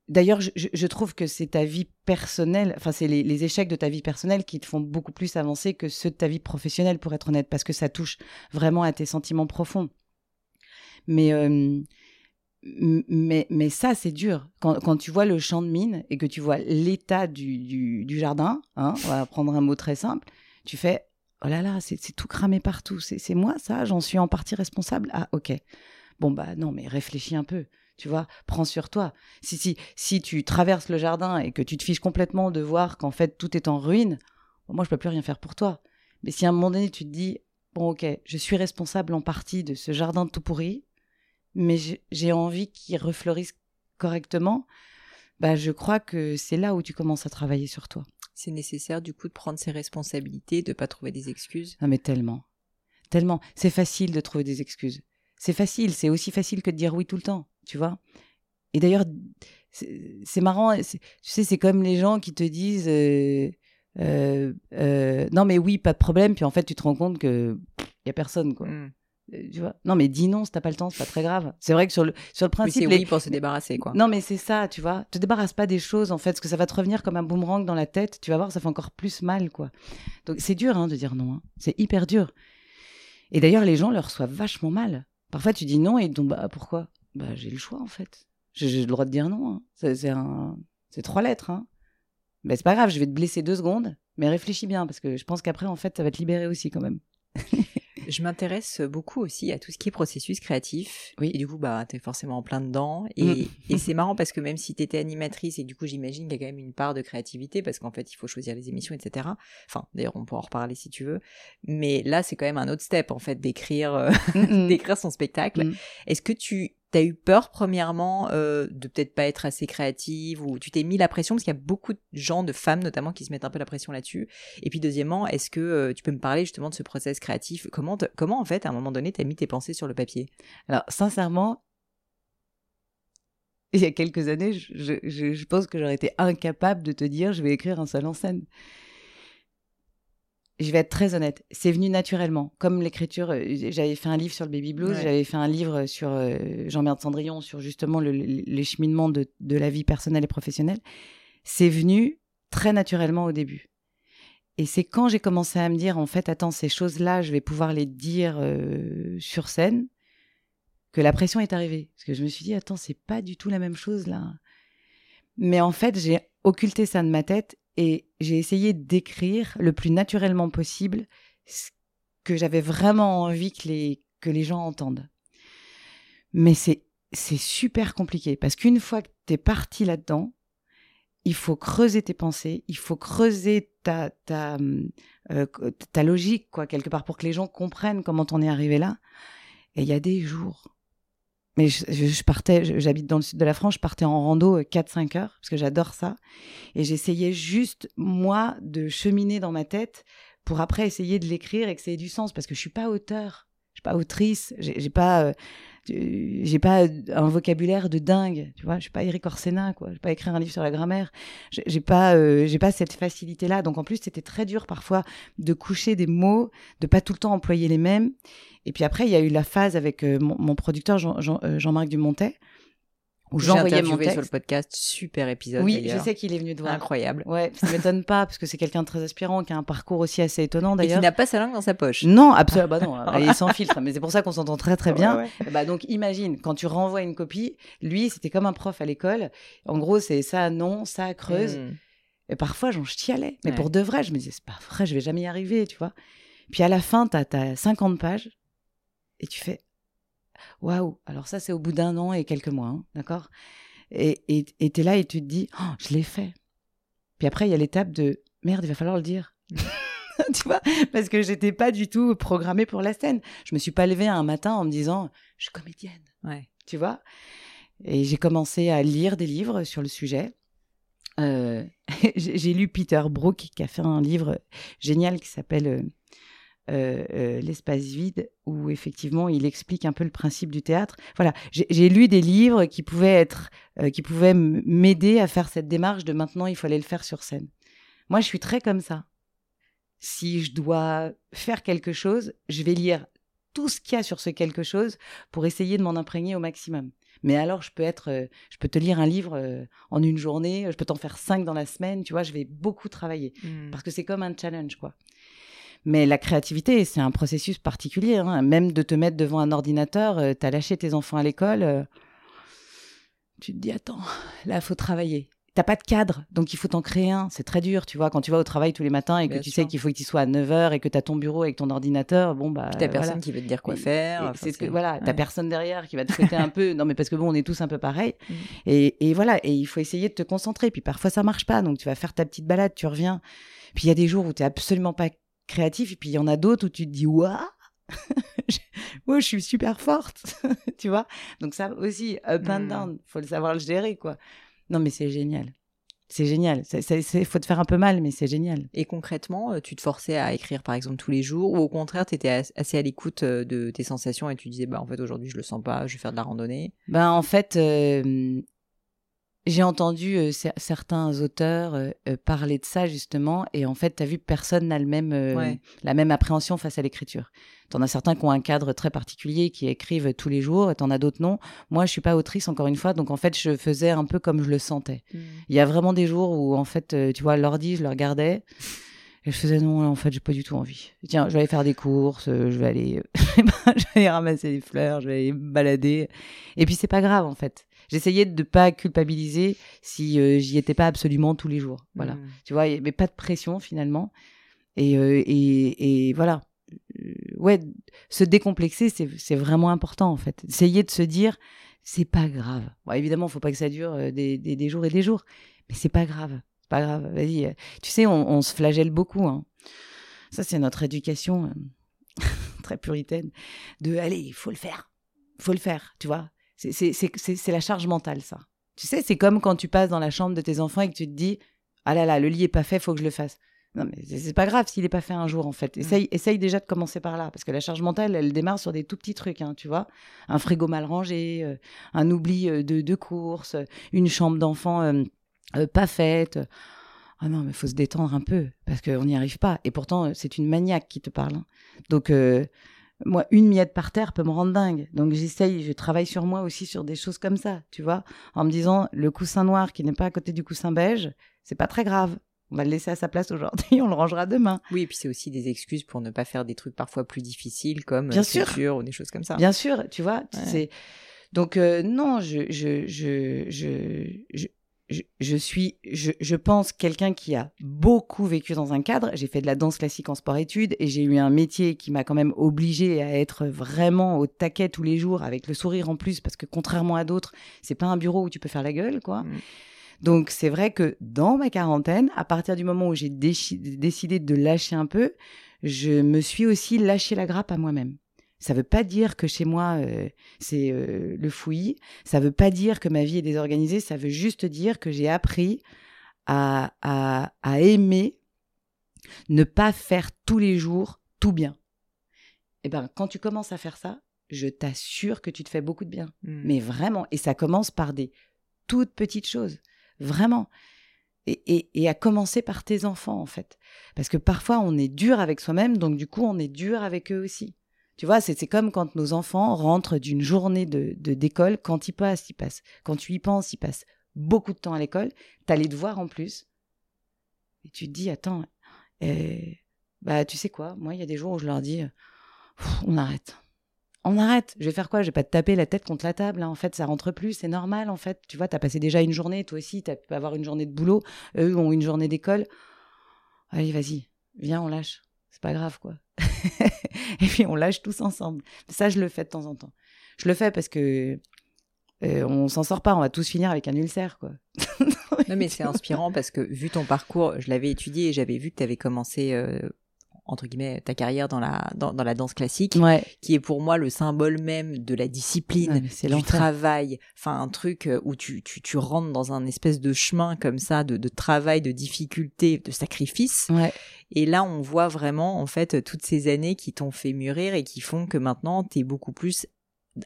d'ailleurs, je, trouve que c'est ta vie personnelle, enfin, c'est les, les, échecs de ta vie personnelle qui te font beaucoup plus avancer que ceux de ta vie professionnelle, pour être honnête, parce que ça touche vraiment à tes sentiments profonds. Mais euh, mais, mais ça, c'est dur. Quand, quand, tu vois le champ de mine et que tu vois l'état du, du, jardin, hein, on va prendre un mot très simple, tu fais Oh là là, c'est tout cramé partout. C'est moi, ça J'en suis en partie responsable Ah, ok. Bon, bah non, mais réfléchis un peu. Tu vois, prends sur toi. Si, si, si tu traverses le jardin et que tu te fiches complètement de voir qu'en fait tout est en ruine, moi, je peux plus rien faire pour toi. Mais si à un moment donné, tu te dis Bon, ok, je suis responsable en partie de ce jardin tout pourri, mais j'ai envie qu'ils refleurissent correctement, bah, je crois que c'est là où tu commences à travailler sur toi. C'est nécessaire du coup de prendre ses responsabilités, de pas trouver des excuses. Non mais tellement, tellement. C'est facile de trouver des excuses. C'est facile, c'est aussi facile que de dire oui tout le temps, tu vois. Et d'ailleurs, c'est marrant, tu sais, c'est comme les gens qui te disent euh, euh, euh, non mais oui, pas de problème, puis en fait tu te rends compte que y a personne quoi. Mmh. Tu vois non, mais dis non si t'as pas le temps, c'est pas très grave. C'est vrai que sur le, sur le principe. c'est oui pour se débarrasser, quoi. Non, mais c'est ça, tu vois. Te débarrasse pas des choses, en fait, parce que ça va te revenir comme un boomerang dans la tête. Tu vas voir, ça fait encore plus mal, quoi. Donc c'est dur hein, de dire non. Hein. C'est hyper dur. Et d'ailleurs, les gens le reçoivent vachement mal. Parfois, tu dis non et ils te disent bah pourquoi? Bah j'ai le choix, en fait. J'ai le droit de dire non. Hein. C'est un... trois lettres. Hein. Mais c'est pas grave, je vais te blesser deux secondes, mais réfléchis bien, parce que je pense qu'après, en fait, ça va te libérer aussi, quand même. je m'intéresse beaucoup aussi à tout ce qui est processus créatif. Oui. Et du coup, bah, t'es forcément en plein dedans. Et, mm. et c'est marrant parce que même si t'étais animatrice, et du coup, j'imagine qu'il y a quand même une part de créativité parce qu'en fait, il faut choisir les émissions, etc. Enfin, d'ailleurs, on peut en reparler si tu veux. Mais là, c'est quand même un autre step, en fait, d'écrire, euh, d'écrire son spectacle. Mm. Est-ce que tu T'as eu peur premièrement euh, de peut-être pas être assez créative ou tu t'es mis la pression parce qu'il y a beaucoup de gens, de femmes notamment, qui se mettent un peu la pression là-dessus. Et puis deuxièmement, est-ce que euh, tu peux me parler justement de ce process créatif? Comment, comment en fait à un moment donné t'as mis tes pensées sur le papier? Alors sincèrement, il y a quelques années, je, je pense que j'aurais été incapable de te dire je vais écrire un seul en scène je vais être très honnête, c'est venu naturellement. Comme l'écriture, euh, j'avais fait un livre sur le baby blues, j'avais fait un livre sur euh, Jean-Merde Cendrillon, sur justement le, les cheminements de, de, la vie personnelle et professionnelle. C'est venu très naturellement au début. Et c'est quand j'ai commencé à me dire, en fait, attends, ces choses-là, je vais pouvoir les dire euh, sur scène, que la pression est arrivée. Parce que je me suis dit, attends, c'est pas du tout la même chose là. Mais en fait, j'ai occulté ça de ma tête et j'ai essayé d'écrire le plus naturellement possible ce que j'avais vraiment envie que les, que les gens entendent. Mais c'est, super compliqué parce qu'une fois que tu es parti là-dedans, il faut creuser tes pensées, il faut creuser ta, ta, euh, ta logique, quoi, quelque part, pour que les gens comprennent comment t'en es arrivé là. Et il y a des jours mais je, partais, j'habite dans le sud de la France, je partais en rando 4-5 euh, heures, parce que j'adore ça. Et j'essayais juste, moi, de cheminer dans ma tête pour après essayer de l'écrire et que ça ait du sens, parce que je suis pas auteur, je suis pas autrice, j'ai pas, euh, j'ai pas un vocabulaire de dingue, tu vois, je suis pas Eric Orsena, quoi, je vais pas écrire un livre sur la grammaire, j'ai pas, euh, j'ai pas cette facilité-là. Donc en plus, c'était très dur parfois de coucher des mots, de pas tout le temps employer les mêmes. Et puis après, il y a eu la phase avec euh, mon, producteur euh, Jean-Marc Dumontet, où j'envoyais mon texte. sur le podcast, super épisode. Oui, je sais qu'il est venu de voir. Incroyable. Ouais, ça m'étonne pas parce que c'est quelqu'un de très aspirant, qui a un parcours aussi assez étonnant d'ailleurs. Et qui n'a pas sa langue dans sa poche. Non, absolument. bah non, il est sans filtre. Mais c'est pour ça qu'on s'entend très très bien. Bah donc imagine quand tu renvoies une copie, lui c'était comme un prof à l'école. En gros c'est ça non, ça creuse. Hmm. Et parfois j'en chialais. Mais pour de vrai, je me disais c'est pas vrai, je vais jamais y arriver, tu vois. Puis à la fin, t'as as 50 pages et tu fais waouh, alors ça c'est au bout d'un an et quelques mois, hein, d'accord? Et tu es là et tu te dis, oh, je l'ai fait. Puis après, il y a l'étape de merde, il va falloir le dire. tu vois? Parce que j'étais pas du tout programmée pour la scène. Je me suis pas levée un matin en me disant, je suis comédienne. Ouais. Tu vois? Et j'ai commencé à lire des livres sur le sujet. Euh, j'ai lu Peter Brook qui a fait un livre génial qui s'appelle euh, euh, l'espace vide où effectivement il explique un peu le principe du théâtre. Voilà, j'ai lu des livres qui pouvaient être, euh, qui pouvaient m'aider à faire cette démarche de maintenant il fallait le faire sur scène. Moi, je suis très comme ça. Si je dois faire quelque chose, je vais lire tout ce qu'il y a sur ce quelque chose pour essayer de m'en imprégner au maximum. Mais alors, je peux être, je peux te lire un livre en une journée, je peux t'en faire cinq dans la semaine, tu vois, je vais beaucoup travailler mmh. parce que c'est comme un challenge, quoi. Mais la créativité, c'est un processus particulier. Hein. Même de te mettre devant un ordinateur, euh, tu as lâché tes enfants à l'école, euh, tu te dis, attends, là, il faut travailler. T'as pas de cadre, donc il faut t'en créer un. C'est très dur, tu vois, quand tu vas au travail tous les matins et que tu sais qu'il faut que tu sois à 9h et que tu as ton bureau avec ton ordinateur, bon bah t'as personne qui veut te dire quoi faire. C'est ce que voilà, t'as personne derrière qui va te fouetter un peu. Non mais parce que bon, on est tous un peu pareils. Mm. Et, et, voilà, et il faut essayer de te concentrer. Puis parfois ça marche pas, donc tu vas faire ta petite balade, tu reviens. Puis il y a des jours où tu absolument pas créatif. Et puis il y en a d'autres où tu te dis, waouh, moi je suis super forte, tu vois? Donc ça aussi, up and hmm. down, faut le savoir le gérer, quoi. Non, mais c'est génial. C'est génial. Il faut te faire un peu mal, mais c'est génial. Et concrètement, euh, tu te forçais à écrire, par exemple, tous les jours, ou au contraire, tu étais assez à l'écoute euh, de tes sensations et tu disais, bah en fait, aujourd'hui, je le sens pas, je vais faire de la randonnée? Ben en fait, euh, j'ai entendu euh, cer- certains auteurs euh, euh, parler de ça justement, et en fait, tu as vu, personne n'a le même, euh, Ouais. la même appréhension face à l'écriture. T'en as certains qui ont un cadre très particulier, qui écrivent tous les jours, et t'en as d'autres non. Moi, je suis pas autrice, encore une fois, donc en fait, je faisais un peu comme je le sentais. Il y a vraiment des jours où, en fait, tu vois, l'ordi, je le regardais. Et je faisais non, en fait, j'ai pas du tout envie. Tiens, je vais aller faire des courses, je vais aller, je vais aller ramasser des fleurs, je vais aller me balader. Et puis c'est pas grave en fait. J'essayais de pas culpabiliser si euh, j'y étais pas absolument tous les jours. Voilà. Mm. Tu vois, mais pas de pression finalement. Et, euh, et, et voilà. Euh, ouais, se décomplexer, c'est vraiment important en fait. Essayer de se dire, c'est pas grave. Bon, évidemment, faut pas que ça dure euh, des, des, des jours et des jours, mais c'est pas grave. C'est pas grave. Vas-y. Tu sais, on, on se flagelle beaucoup. Hein. Ça, c'est notre éducation euh, très puritaine. De, allez, il faut le faire. Il faut le faire, tu vois. C'est- la charge mentale, ça. Tu sais, c'est comme quand tu passes dans la chambre de tes enfants et que tu te dis, ah là là, le lit est pas fait, faut que je le fasse. Non, mais c'est pas grave s'il est pas fait un jour, en fait. Essaye, essaye déjà de commencer par là. Parce que la charge mentale, elle démarre sur des tout petits trucs, hein, tu vois. Un frigo mal rangé, euh, un oubli euh, de, de course, euh, une chambre d'enfant euh, pas faite. Ah non, mais faut se détendre un peu, parce qu'on n'y arrive pas. Et pourtant, c'est une maniaque qui te parle. hein. Donc, moi, une miette par terre peut me rendre dingue. Donc, j'essaye, je travaille sur moi aussi sur des choses comme ça, tu vois, en me disant, le coussin noir qui n'est pas à côté du coussin beige, c'est pas très grave. On va le laisser à sa place aujourd'hui, on le rangera demain. Oui, et puis c'est aussi des excuses pour ne pas faire des trucs parfois plus difficiles comme Bien sûr. l'écriture ou des choses comme ça. Bien sûr, tu vois. Ouais. C'est donc euh, non, je je je je je, suis je, je pense quelqu'un qui a beaucoup vécu dans un cadre. J'ai fait de la danse classique en sport-études et j'ai eu un métier qui m'a quand même obligé à être vraiment au taquet tous les jours avec le sourire en plus parce que contrairement à d'autres, c'est pas un bureau où tu peux faire la gueule, quoi. Mm. Donc c'est vrai que dans ma quarantaine, à partir du moment où j'ai décidé de lâcher un peu, je me suis aussi lâché la grappe à moi-même. Ça veut pas dire que chez moi euh, c'est euh, le fouillis. Ça veut pas dire que ma vie est désorganisée. Ça veut juste dire que j'ai appris à, à, à aimer ne pas faire tous les jours tout bien. Et ben quand tu commences à faire ça, je t'assure que tu te fais beaucoup de bien. Mm. Mais vraiment, et ça commence par des toutes petites choses, vraiment. Et, et, et à commencer par tes enfants, en fait. Parce que parfois, on est dur avec soi-même, donc du coup, on est dur avec eux aussi. Tu vois, c'est comme quand nos enfants rentrent d'une journée de d'école, quand ils passent, ils passent. Quand tu y penses, ils passent beaucoup de temps à l'école, t'as les devoirs en plus. Et tu te dis, attends, euh, bah tu sais quoi, moi, il y a des jours où je leur dis, on arrête on arrête. Je vais faire quoi? Je vais pas te taper la tête contre la table. hein. En fait, ça rentre plus. C'est normal, en fait. Tu vois, t'as passé déjà une journée. Toi aussi, t'as pu avoir une journée de boulot. Eux ont une journée d'école. Allez, vas-y. Viens, on lâche. C'est pas grave, quoi. Et puis, on lâche tous ensemble. Ça, je le fais de temps en temps. Je le fais parce que euh, on s'en sort pas. On va tous finir avec un ulcère, quoi. Non, mais c'est inspirant parce que vu ton parcours, je l'avais étudié et j'avais vu que tu avais commencé, euh, entre guillemets, ta carrière dans la, dans, dans la danse classique, Ouais. qui est pour moi le symbole même de la discipline, c'est du travail. Enfin, un truc euh, où tu, tu, tu rentres dans un espèce de chemin comme ça, de, de travail, de difficulté, de sacrifice. Ouais. Et là, on voit vraiment, en fait, toutes ces années qui t'ont fait mûrir et qui font que maintenant, tu es beaucoup plus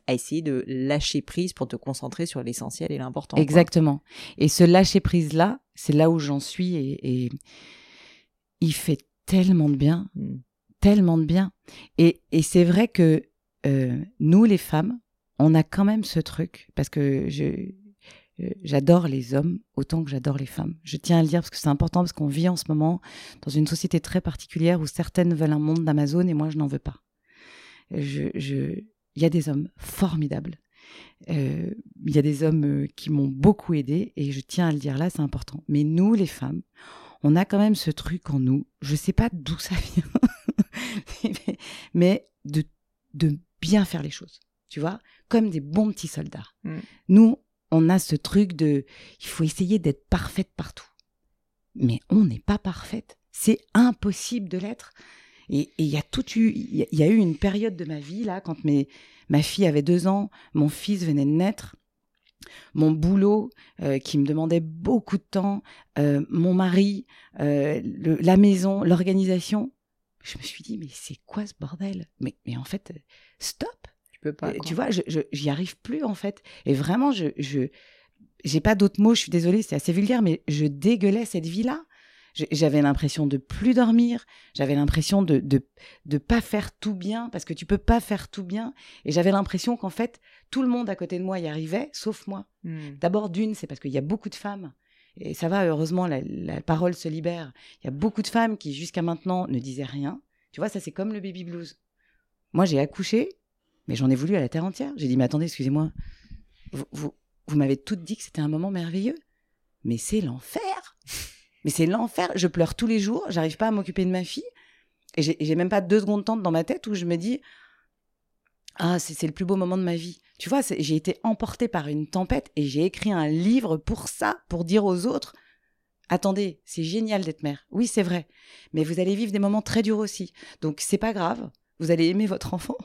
à essayer de lâcher prise pour te concentrer sur l'essentiel et l'important. quoi. Exactement. Et ce lâcher prise là, c'est là où j'en suis et, et il fait tellement de bien, Mm. tellement de bien. Et, et c'est vrai que euh, nous les femmes, on a quand même ce truc parce que je euh, j'adore les hommes autant que j'adore les femmes. Je tiens à le dire parce que c'est important parce qu'on vit en ce moment dans une société très particulière où certaines veulent un monde d'Amazon et moi je n'en veux pas. Je, je, il y a des hommes formidables. Euh, il y a des hommes qui m'ont beaucoup aidé et je tiens à le dire là, c'est important. Mais nous, les femmes, on a quand même ce truc en nous. Je sais pas d'où ça vient, mais de, de bien faire les choses. Tu vois, comme des bons petits soldats. Mm. Nous, on a ce truc de, il faut essayer d'être parfaite partout. Mais on n'est pas parfaite. C'est impossible de l'être. Et il y a tout eu, il y y a eu une période de ma vie là, quand mes, ma fille avait deux ans, mon fils venait de naître, mon boulot euh, qui me demandait beaucoup de temps, euh, mon mari, euh, le- la maison, l'organisation. Je me suis dit mais c'est quoi ce bordel? Mais mais en fait stop. Tu peux pas. Tu vois, je, je- j'y arrive plus en fait. Et vraiment, je, je, j'ai pas d'autres mots, je suis désolée, c'est assez vulgaire, mais je dégueulais cette vie-là. J'avais l'impression de plus dormir, j'avais l'impression de, de de pas faire tout bien parce que tu peux pas faire tout bien et j'avais l'impression qu'en fait tout le monde à côté de moi y arrivait sauf moi. Hmm. D'abord d'une, c'est parce qu'il y a beaucoup de femmes et ça va heureusement la, la parole se libère. Il y a beaucoup de femmes qui jusqu'à maintenant ne disaient rien. Tu vois, ça c'est comme le baby blues. Moi j'ai accouché, mais j'en ai voulu à la terre entière. J'ai dit mais attendez, excusez-moi. Vous, vous, vous m'avez toutes dit que c'était un moment merveilleux. Mais c'est l'enfer. Mais c'est l'enfer. Je pleure tous les jours. J'arrive pas à m'occuper de ma fille. Et j'ai même pas deux secondes de temps dans ma tête où je me dis Ah, c'est le plus beau moment de ma vie. Tu vois, j'ai été emportée par une tempête et j'ai écrit un livre pour ça, pour dire aux autres Attendez, c'est génial d'être mère. Oui, c'est vrai. Mais vous allez vivre des moments très durs aussi. Donc, c'est pas grave. Vous allez aimer votre enfant.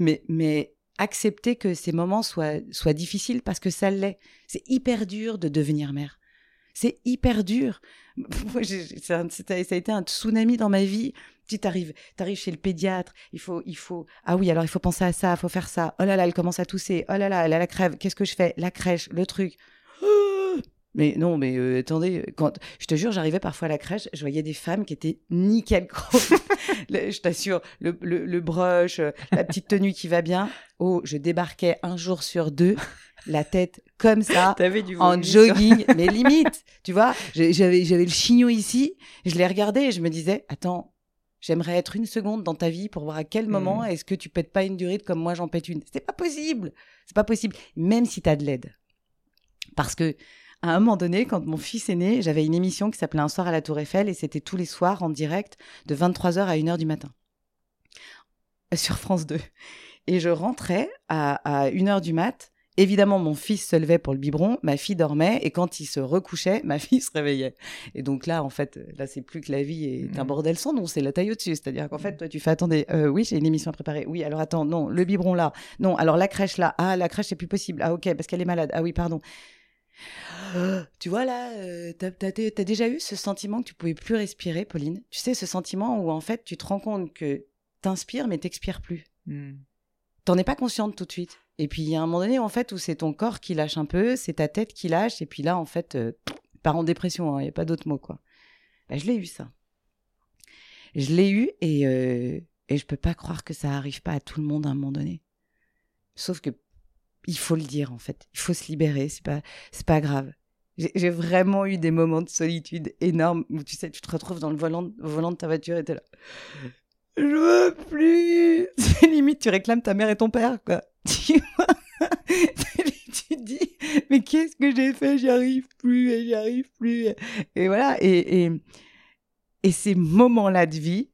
Mais, mais accepter que ces moments soient, soient difficiles parce que ça l'est. C'est hyper dur de devenir mère. C'est hyper dur. ça, a été un tsunami dans ma vie. Tu t'arrives, t'arrives chez le pédiatre, il faut, il faut, ah oui, alors il faut penser à ça, il faut faire ça. Oh là là, elle commence à tousser. Oh là là, elle a la crève. Qu'est-ce que je fais? La crèche, le truc. Mais non, mais euh, attendez, quand je te jure, j'arrivais parfois à la crèche, je voyais des femmes qui étaient nickel je t'assure, le, le, le brush, euh, la petite tenue qui va bien. Oh, je débarquais un jour sur deux, la tête comme ça, en jogging, mais limite, tu vois. J'avais j'avais le chignon ici, je l'ai regardé et je me disais, attends, j'aimerais être une seconde dans ta vie pour voir à quel moment hmm. est-ce que tu pètes pas une durite comme moi j'en pète une. C'est pas possible, c'est pas possible, même si tu as de l'aide. Parce que à un moment donné, quand mon fils est né, j'avais une émission qui s'appelait Un soir à la Tour Eiffel et c'était tous les soirs en direct de 23h à 1h du matin sur France 2. Et je rentrais à, 1h du mat. Évidemment, mon fils se levait pour le biberon, ma fille dormait, et quand il se recouchait, ma fille se réveillait. Et donc là, en fait, là, c'est plus que la vie est un mmh. bordel sans nom, c'est la taille au-dessus. C'est-à-dire qu'en fait, toi, tu fais, attendez, euh, oui, j'ai une émission à préparer. Oui, alors attends, non, le biberon là. Non, alors la crèche là. Ah, la crèche, c'est plus possible. Ah, ok, parce qu'elle est malade. Ah oui, pardon. Tu vois là, euh, t'as as, déjà eu ce sentiment que tu pouvais plus respirer, Pauline? Tu sais, ce sentiment où en fait tu te rends compte que t'inspires mais t'expires plus. Hmm. T'en es pas consciente tout de suite. Et puis il y a un moment donné en fait où c'est ton corps qui lâche un peu, c'est ta tête qui lâche, et puis là en fait, euh, part en dépression, il hein, n'y a pas d'autre mot quoi. Bah, je l'ai eu ça. Je l'ai eu et, euh, et je peux pas croire que ça arrive pas à tout le monde à un moment donné. Sauf que il faut le dire en fait. Il faut se libérer. C'est pas, c'est pas grave. J'ai vraiment eu des moments de solitude énormes où tu sais, tu te retrouves dans le volant, volant de ta voiture et t'es là. Je veux plus. C'est limite, tu réclames ta mère et ton père, quoi. Tu dis, mais qu'est-ce que j'ai fait? J'y arrive plus et plus. Et voilà. Et, et, et ces moments-là de vie,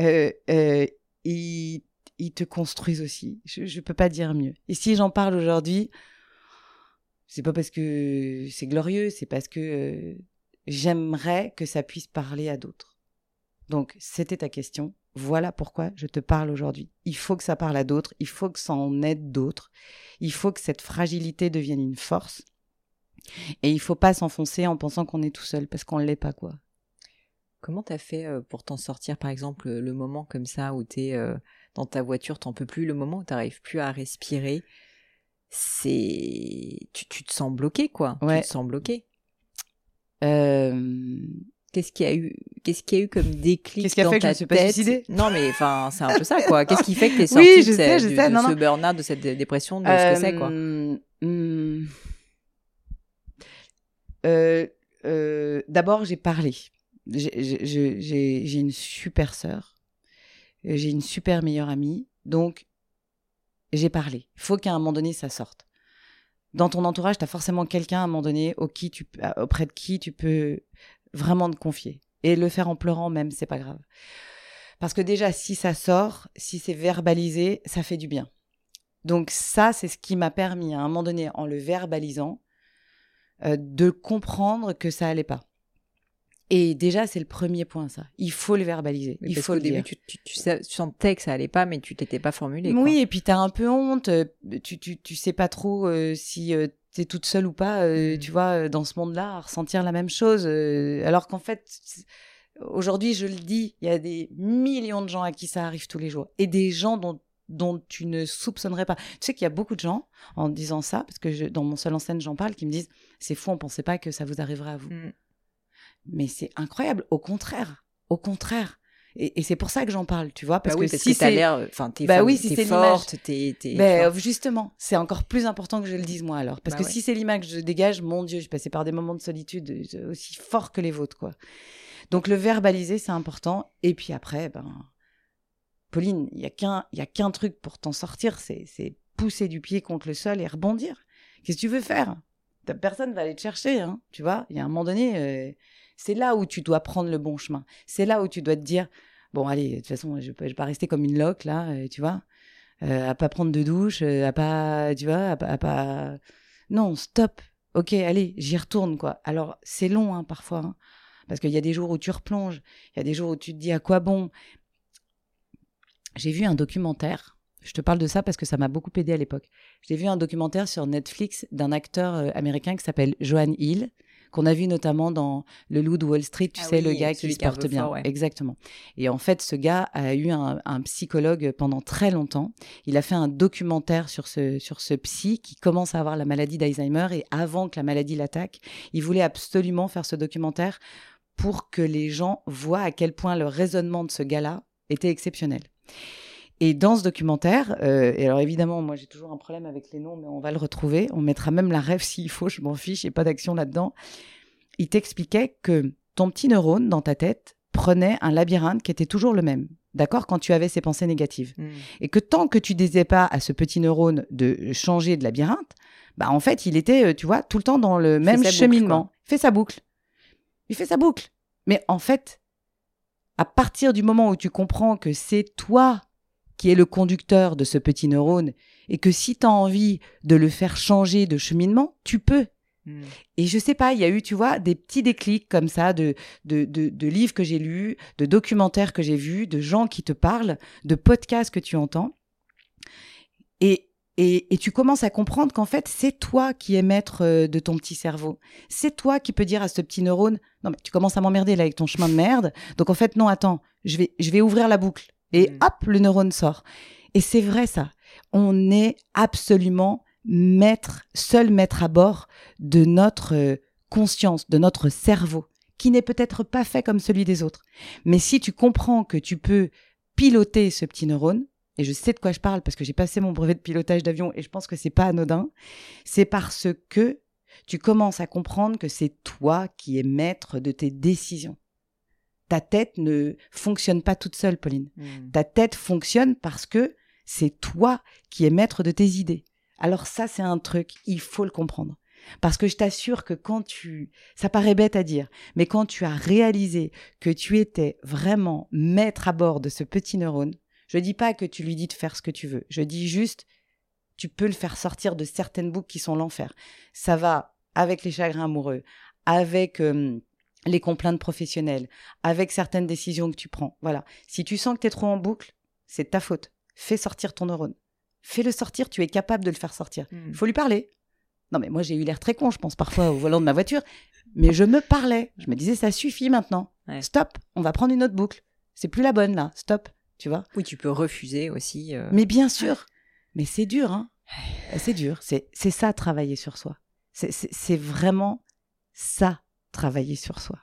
euh, euh, ils ils te construisent aussi. Je ne peux pas dire mieux. Et si j'en parle aujourd'hui, c'est pas parce que c'est glorieux, c'est parce que euh, j'aimerais que ça puisse parler à d'autres. Donc, c'était ta question. Voilà pourquoi je te parle aujourd'hui. Il faut que ça parle à d'autres, il faut que ça en aide d'autres, il faut que cette fragilité devienne une force. Et il faut pas s'enfoncer en pensant qu'on est tout seul, parce qu'on ne l'est pas, quoi. Comment t'as fait euh, pour t'en sortir, par exemple, le moment comme ça où t'es euh, dans ta voiture, t'en peux plus, le moment où t'arrives plus à respirer, c'est tu, te sens bloqué quoi. Tu te sens bloqué. Euh, qu'est-ce qu'il y a eu Qu'est-ce qu'il y a eu comme déclic Qu'est-ce qui a fait que je suis pas suicidée? Non, mais enfin, c'est un peu ça, quoi. Qu'est-ce qui fait que t'es sortie oui, je de, sais, je sais. de, ce burn-out, de cette dépression, de ce que c'est, quoi? Hmm. euh, D'abord, j'ai parlé. J'ai une super sœur j'ai une super meilleure amie, donc j'ai parlé. Il faut qu'à un moment donné, ça sorte. Dans ton entourage, tu as forcément quelqu'un à un moment donné auprès de qui tu peux vraiment te confier. Et le faire en pleurant même, c'est pas grave. Parce que déjà, si ça sort, si c'est verbalisé, ça fait du bien. Donc ça, c'est ce qui m'a permis à un moment donné, en le verbalisant, euh, de comprendre que ça allait pas. Et déjà, c'est le premier point, ça. Il faut le verbaliser. il faut le début, tu, tu, tu, sentais que ça allait pas, mais tu t'étais pas formulé. Oui, et puis tu as un peu honte. Euh, tu, tu, tu sais pas trop euh, si euh, tu es toute seule ou pas, mmh. tu vois, dans ce monde-là, à ressentir la même chose. alors qu'en fait, aujourd'hui, je le dis, il y a des millions de gens à qui ça arrive tous les jours. Et des gens dont dont tu ne soupçonnerais pas. Tu sais qu'il y a beaucoup de gens, en disant ça, parce que je, dans mon seul en scène, j'en parle, qui me disent c'est fou, on pensait pas que ça vous arriverait à vous. Mm. Mais c'est incroyable. Au contraire, au contraire. Et, et c'est pour ça que j'en parle, tu vois, parce Bah oui, que parce si t'as l'air, enfin, t'es Bah oui, si forte, t'es, t'es- enfin, justement, c'est encore plus important que je le dise moi alors. Parce Bah que ouais. si c'est l'image que je dégage, mon Dieu, je passais par des moments de solitude euh, aussi forts que les vôtres, quoi. Donc le verbaliser, c'est important. Et puis après, ben, Pauline, il y a qu'un, il y a qu'un truc pour t'en sortir, c'est, pousser du pied contre le sol et rebondir. Qu'est-ce que tu veux faire? Personne va aller te chercher, hein, tu vois. Il y a un moment donné, euh, c'est là où tu dois prendre le bon chemin. C'est là où tu dois te dire, bon, allez, de toute façon, je je vais pas rester comme une loque là, euh, tu vois euh, à pas prendre de douche, euh, à pas, tu vois, à pas, à pas- Non, stop. Ok, allez, j'y retourne, quoi. Alors, c'est long, hein, parfois. hein, parce qu'il y a des jours où tu replonges, il y a des jours où tu te dis à quoi bon? J'ai vu un documentaire. Je te parle de ça parce que ça m'a beaucoup aidé à l'époque. J'ai vu un documentaire sur Netflix d'un acteur euh, américain qui s'appelle Johan Hill, qu'on a vu notamment dans Le Loup de Wall Street, tu Ah sais, oui, le gars qui se porte bien. fort, ouais. Exactement. Et en fait, ce gars a eu un, un psychologue pendant très longtemps. Il a fait un documentaire sur ce, sur ce psy qui commence à avoir la maladie d'Alzheimer et avant que la maladie l'attaque, il voulait absolument faire ce documentaire pour que les gens voient à quel point le raisonnement de ce gars-là était exceptionnel. Et dans ce documentaire, euh, et alors évidemment, moi j'ai toujours un problème avec les noms, mais on va le retrouver. On mettra même la rêve s'il faut, je m'en fiche, il n'y a pas d'action là-dedans. Il t'expliquait que ton petit neurone dans ta tête prenait un labyrinthe qui était toujours le même, d'accord, quand tu avais ces pensées négatives. Mm. Et que tant que tu disais pas à ce petit neurone de changer de labyrinthe, bah en fait, il était, euh, tu vois, tout le temps dans le même boucle, cheminement. Il fait sa boucle. Il fait sa boucle. Mais en fait, à partir du moment où tu comprends que c'est toi qui es le conducteur de ce petit neurone et que si tu as envie de le faire changer de cheminement, tu peux. Mm. Et je sais pas, il y a eu, tu vois, des petits déclics comme ça de, de, de, de livres que j'ai lus, de documentaires que j'ai vus, de gens qui te parlent, de podcasts que tu entends. Et, et, et tu commences à comprendre qu'en fait, c'est toi qui es maître euh, de ton petit cerveau. C'est toi qui peux dire à ce petit neurone, non mais tu commences à m'emmerder là avec ton chemin de merde. Donc en fait, non, attends, je vais, je vais ouvrir la boucle. Et Mm. hop, le neurone sort. Et c'est vrai ça. On est absolument maître, seul maître à bord de notre euh, conscience, de notre cerveau, qui n'est peut-être pas fait comme celui des autres. Mais si tu comprends que tu peux piloter ce petit neurone, et je sais de quoi je parle parce que j'ai passé mon brevet de pilotage d'avion et je pense que c'est pas anodin, c'est parce que tu commences à comprendre que c'est toi qui es maître de tes décisions. Ta tête ne fonctionne pas toute seule, Pauline. Mm. Ta tête fonctionne parce que c'est toi qui es maître de tes idées. Alors ça, c'est un truc, il faut le comprendre. Parce que je t'assure que quand tu... Ça paraît bête à dire, mais quand tu as réalisé que tu étais vraiment maître à bord de ce petit neurone, je dis pas que tu lui dis de faire ce que tu veux. Je dis juste, tu peux le faire sortir de certaines boucles qui sont l'enfer. Ça va avec les chagrins amoureux, avec euh, les complaintes professionnelles, avec certaines décisions que tu prends. Voilà. Si tu sens que tu es trop en boucle, c'est ta faute. Fais sortir ton neurone. Fais-le sortir, tu es capable de le faire sortir. Il faut lui parler. Non, mais moi, j'ai eu l'air très con, je pense, parfois, au volant de ma voiture. Mais je me parlais. Je me disais, ça suffit maintenant. Ouais. Stop. On va prendre une autre boucle. C'est plus la bonne, là. Stop. Tu vois Oui, tu peux refuser aussi. euh, Mais bien sûr. Mais c'est dur, hein. C'est dur. C'est ça, travailler sur soi. C'est vraiment ça, travailler sur soi.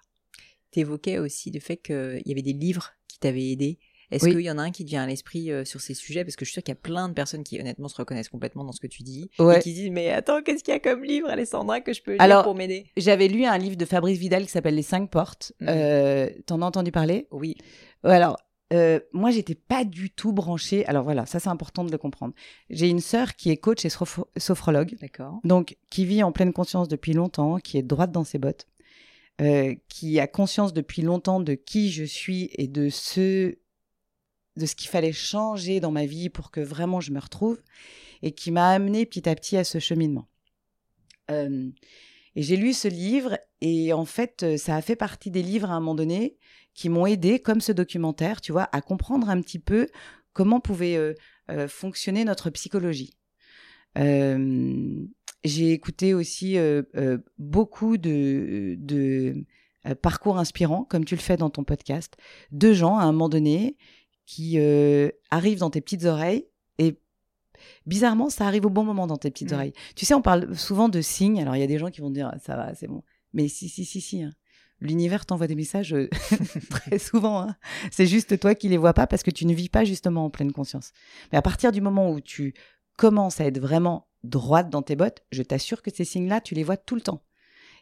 T'évoquais aussi le fait qu'il y avait des livres qui t'avaient aidé. Est-ce Oui. qu'il y en a un qui te vient à l'esprit euh, sur ces sujets? Parce que je suis sûre qu'il y a plein de personnes qui honnêtement se reconnaissent complètement dans ce que tu dis Ouais. et qui disent mais attends qu'est-ce qu'il y a comme livre Alessandra que je peux lire Alors- pour m'aider? J'avais lu un livre de Fabrice Vidal qui s'appelle Les cinq portes. Mhm. Euh, T'en as entendu parler? Oui. Alors, euh, moi, j'étais pas du tout branchée. Alors voilà, ça c'est important de le comprendre. J'ai une sœur qui est coach et soph- sophrologue, D'accord. donc qui vit en pleine conscience depuis longtemps, qui est droite dans ses bottes, euh, qui a conscience depuis longtemps de qui je suis et de ce de ce qu'il fallait changer dans ma vie pour que vraiment je me retrouve, et qui m'a amené petit à petit à ce cheminement. Euh, et j'ai lu ce livre, et en fait, euh, ça a fait partie des livres à un moment donné qui m'ont aidé, comme ce documentaire, tu vois, à comprendre un petit peu comment pouvait fonctionner notre psychologie. J'ai écouté aussi euh, euh, beaucoup de, de euh, parcours inspirants, comme tu le fais dans ton podcast, de gens à un moment donné qui arrivent dans tes petites oreilles Et bizarrement, ça arrive au bon moment dans tes petites Mm. oreilles. Tu sais, on parle souvent de signes. Alors, il y a des gens qui vont dire, ça va, c'est bon. Mais si, si, si, si. hein. L'univers t'envoie des messages très souvent. hein. C'est juste toi qui les vois pas parce que tu ne vis pas justement en pleine conscience. Mais à partir du moment où tu commences à être vraiment droite dans tes bottes, je t'assure que ces signes-là, tu les vois tout le temps.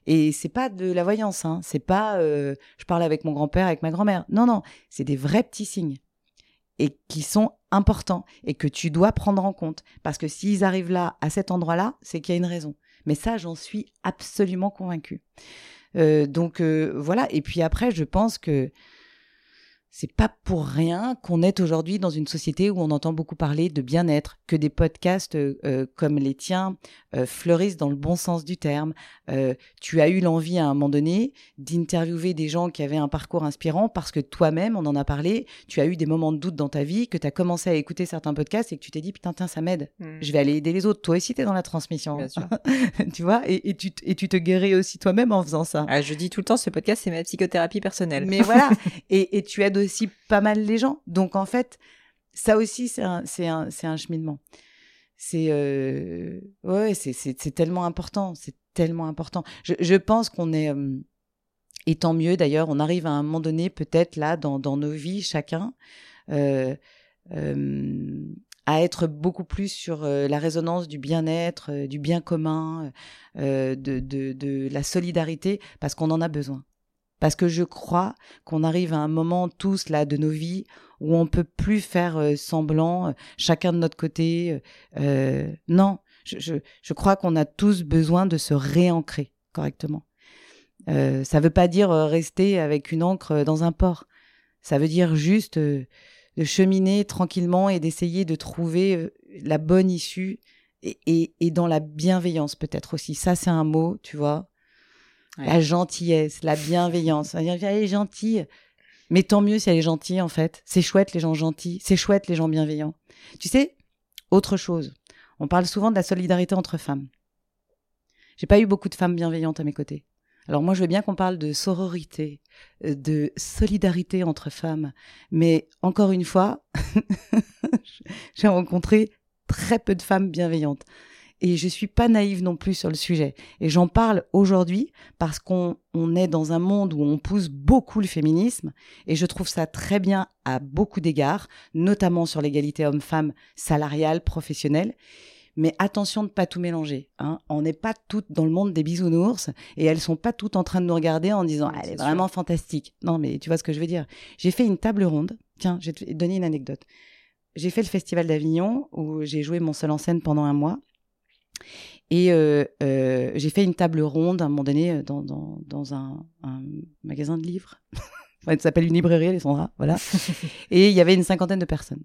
Et c'est pas de la voyance, hein. c'est pas euh, je parle avec mon grand-père, avec ma grand-mère. Non, non, c'est des vrais petits signes et qui sont importants et que tu dois prendre en compte. Parce que s'ils arrivent là, à cet endroit-là, c'est qu'il y a une raison. Mais ça, j'en suis absolument convaincue. Euh, donc euh, voilà, et puis après, je pense que c'est pas pour rien qu'on est aujourd'hui dans une société où on entend beaucoup parler de bien-être, que des podcasts euh, euh, comme les tiens euh, fleurissent dans le bon sens du terme. Euh, tu as eu l'envie à un moment donné d'interviewer des gens qui avaient un parcours inspirant parce que toi-même, on en a parlé, tu as eu des moments de doute dans ta vie, que tu as commencé à écouter certains podcasts et que tu t'es dit putain, tiens, ça m'aide. Mm. Je vais aller aider les autres. Toi aussi, tu es dans la transmission. Bien sûr. tu vois, et, et tu, t- et tu te guéris aussi toi-même en faisant ça. Ah, je dis tout le temps, ce podcast, c'est ma psychothérapie personnelle. Mais voilà, et, et tu aides aussi pas mal les gens. Donc en fait, ça aussi, c'est un, un, un cheminement. C'est euh, ouais, c'est, tellement important, c'est tellement important. Je, je pense qu'on est, euh, et tant mieux d'ailleurs, on arrive à un moment donné, peut-être là, dans, dans nos vies, chacun, euh, à être beaucoup plus sur la résonance du bien-être, du bien commun, de, de, de la solidarité, parce qu'on en a besoin. Parce que je crois qu'on arrive à un moment tous là de nos vies où on peut plus faire euh, semblant, euh, chacun de notre côté. euh, non, je, je, je crois qu'on a tous besoin de se réancrer correctement. Ça veut pas dire rester avec une encre dans un port. Ça veut dire juste de cheminer tranquillement et d'essayer de trouver la bonne issue et, et, et dans la bienveillance peut-être aussi. Ça c'est un mot, tu vois. Ouais. La gentillesse, la bienveillance. On va dire, elle est gentille. Mais tant mieux si elle est gentille, en fait. C'est chouette, les gens gentils. C'est chouette, les gens bienveillants. Tu sais, autre chose. On parle souvent de la solidarité entre femmes. J'ai pas eu beaucoup de femmes bienveillantes à mes côtés. Alors moi, je veux bien qu'on parle de sororité, euh, de solidarité entre femmes. Mais encore une fois, j'ai rencontré très peu de femmes bienveillantes. Et je suis pas naïve non plus sur le sujet. Et j'en parle aujourd'hui parce qu'on on est dans un monde où on pousse beaucoup le féminisme. Et je trouve ça très bien à beaucoup d'égards, notamment sur l'égalité homme-femme salariale, professionnelle. Mais attention de pas tout mélanger. Hein. On n'est pas toutes dans le monde des bisounours et elles sont pas toutes en train de nous regarder en disant elle est, vraiment fantastique. Non, mais tu vois ce que je veux dire. J'ai fait une table ronde. Tiens, je vais te donner une anecdote. J'ai fait le festival d'Avignon où j'ai joué mon seul en scène pendant un mois. Et euh, euh, j'ai fait une table ronde à un moment donné euh, dans, dans, dans un, un magasin de livres. Enfin, ça s'appelle une librairie, Alessandra, voilà. et il y avait une cinquantaine de personnes.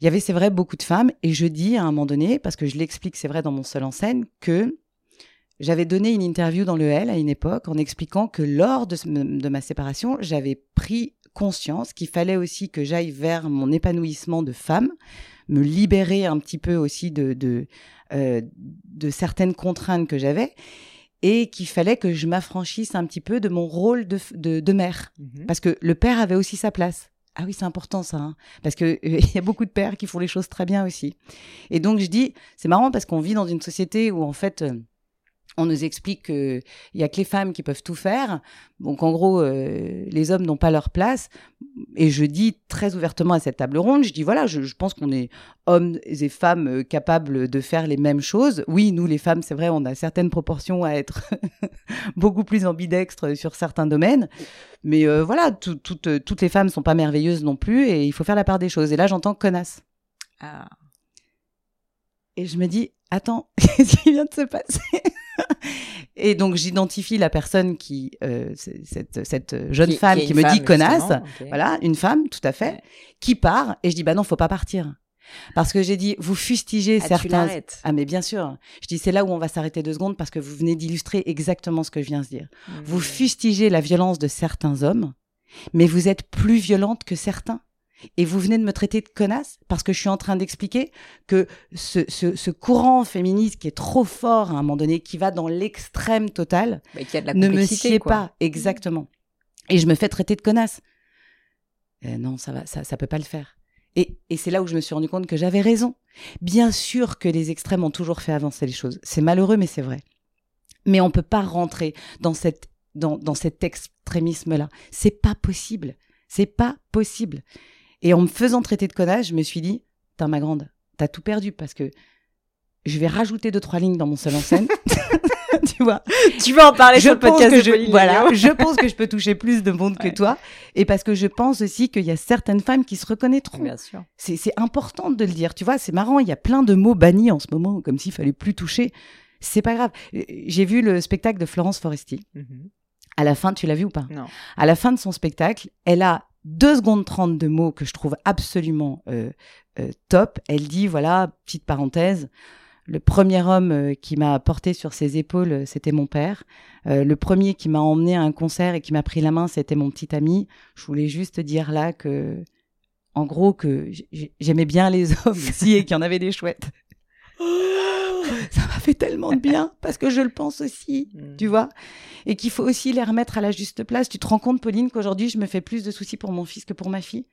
Il y avait, c'est vrai, beaucoup de femmes. Et je dis à un moment donné, parce que je l'explique, c'est vrai, dans mon seul en scène, que j'avais donné une interview dans le L à une époque en expliquant que lors de, ma séparation, j'avais pris conscience qu'il fallait aussi que j'aille vers mon épanouissement de femme, me libérer un petit peu aussi de, de, euh, de certaines contraintes que j'avais et qu'il fallait que je m'affranchisse un petit peu de mon rôle de, de, de mère. Mhm. Parce que le père avait aussi sa place. Ah oui, c'est important ça, hein. parce que euh, y a beaucoup de pères qui font les choses très bien aussi. Et donc je dis, c'est marrant parce qu'on vit dans une société où en fait euh, on nous explique qu'il y a que les femmes qui peuvent tout faire. Donc en gros, euh, les hommes n'ont pas leur place. Et je dis très ouvertement à cette table ronde, je dis voilà, je, je pense qu'on est hommes et femmes euh, capables de faire les mêmes choses. Oui, nous les femmes, c'est vrai, on a certaines proportions à être beaucoup plus ambidextres sur certains domaines. Mais euh, voilà, tout- toutes, euh, toutes les femmes sont pas merveilleuses non plus et il faut faire la part des choses. Et là, j'entends connasse. Ah. Et je me dis, attends, qu'est-ce qui vient de se passer? Et donc, j'identifie la personne qui, euh, cette, cette jeune Qui- femme qui me femme, dit connasse, voilà, une femme, tout à fait, Ouais. qui part. Et je dis, bah non, faut pas partir. Parce que j'ai dit, vous fustigez Ah, certains. Ah, mais bien sûr. Je dis, c'est là où on va s'arrêter deux secondes parce que vous venez d'illustrer exactement ce que je viens de dire. Vous Mhm. fustigez la violence de certains hommes, mais vous êtes plus violente que certains. Et vous venez de me traiter de connasse parce que je suis en train d'expliquer que ce, ce, ce courant féministe qui est trop fort à un moment donné, qui va dans l'extrême total, qu'il y a de la ne me sied pas. Exactement. Et je me fais traiter de connasse. Euh, non, ça va, ça, ça peut pas le faire. Et, et c'est là où je me suis rendu compte que j'avais raison. Bien sûr que les extrêmes ont toujours fait avancer les choses. C'est malheureux, mais c'est vrai. Mais on peut pas rentrer dans cette dans, dans cet extrémisme-là. C'est pas possible. C'est pas possible. Et en me faisant traiter de connasse, je me suis dit, t'as ma grande, t'as tout perdu parce que je vais rajouter deux trois lignes dans mon seul en scène. tu vois? Tu vas en parler Je sur le podcast que de je, voilà, je pense que je peux toucher plus de monde que toi et parce que je pense aussi qu'il y a certaines femmes qui se reconnaîtront. Bien sûr. C'est c'est important de le dire. Tu vois, c'est marrant. Il y a plein de mots bannis en ce moment, comme s'il fallait plus toucher. C'est pas grave. Euh, J'ai vu le spectacle de Florence Foresti. Mhm. À la fin, tu l'as vu ou pas? Non. À la fin de son spectacle, elle a 2 secondes 30 de mots que je trouve absolument euh, euh, top. Elle dit, voilà, petite parenthèse, le premier homme euh, qui m'a porté sur ses épaules, euh, c'était mon père. Euh, le premier qui m'a emmené à un concert et qui m'a pris la main, c'était mon petit ami. Je voulais juste dire là que, en gros, que j'aimais bien les hommes aussi et qu'il y en avait des chouettes. Ça m'a fait tellement de bien parce que je le pense aussi, Mm. tu vois et qu'il faut aussi les remettre à la juste place. Tu te rends compte, Pauline, qu'aujourd'hui, je me fais plus de soucis pour mon fils que pour ma fille?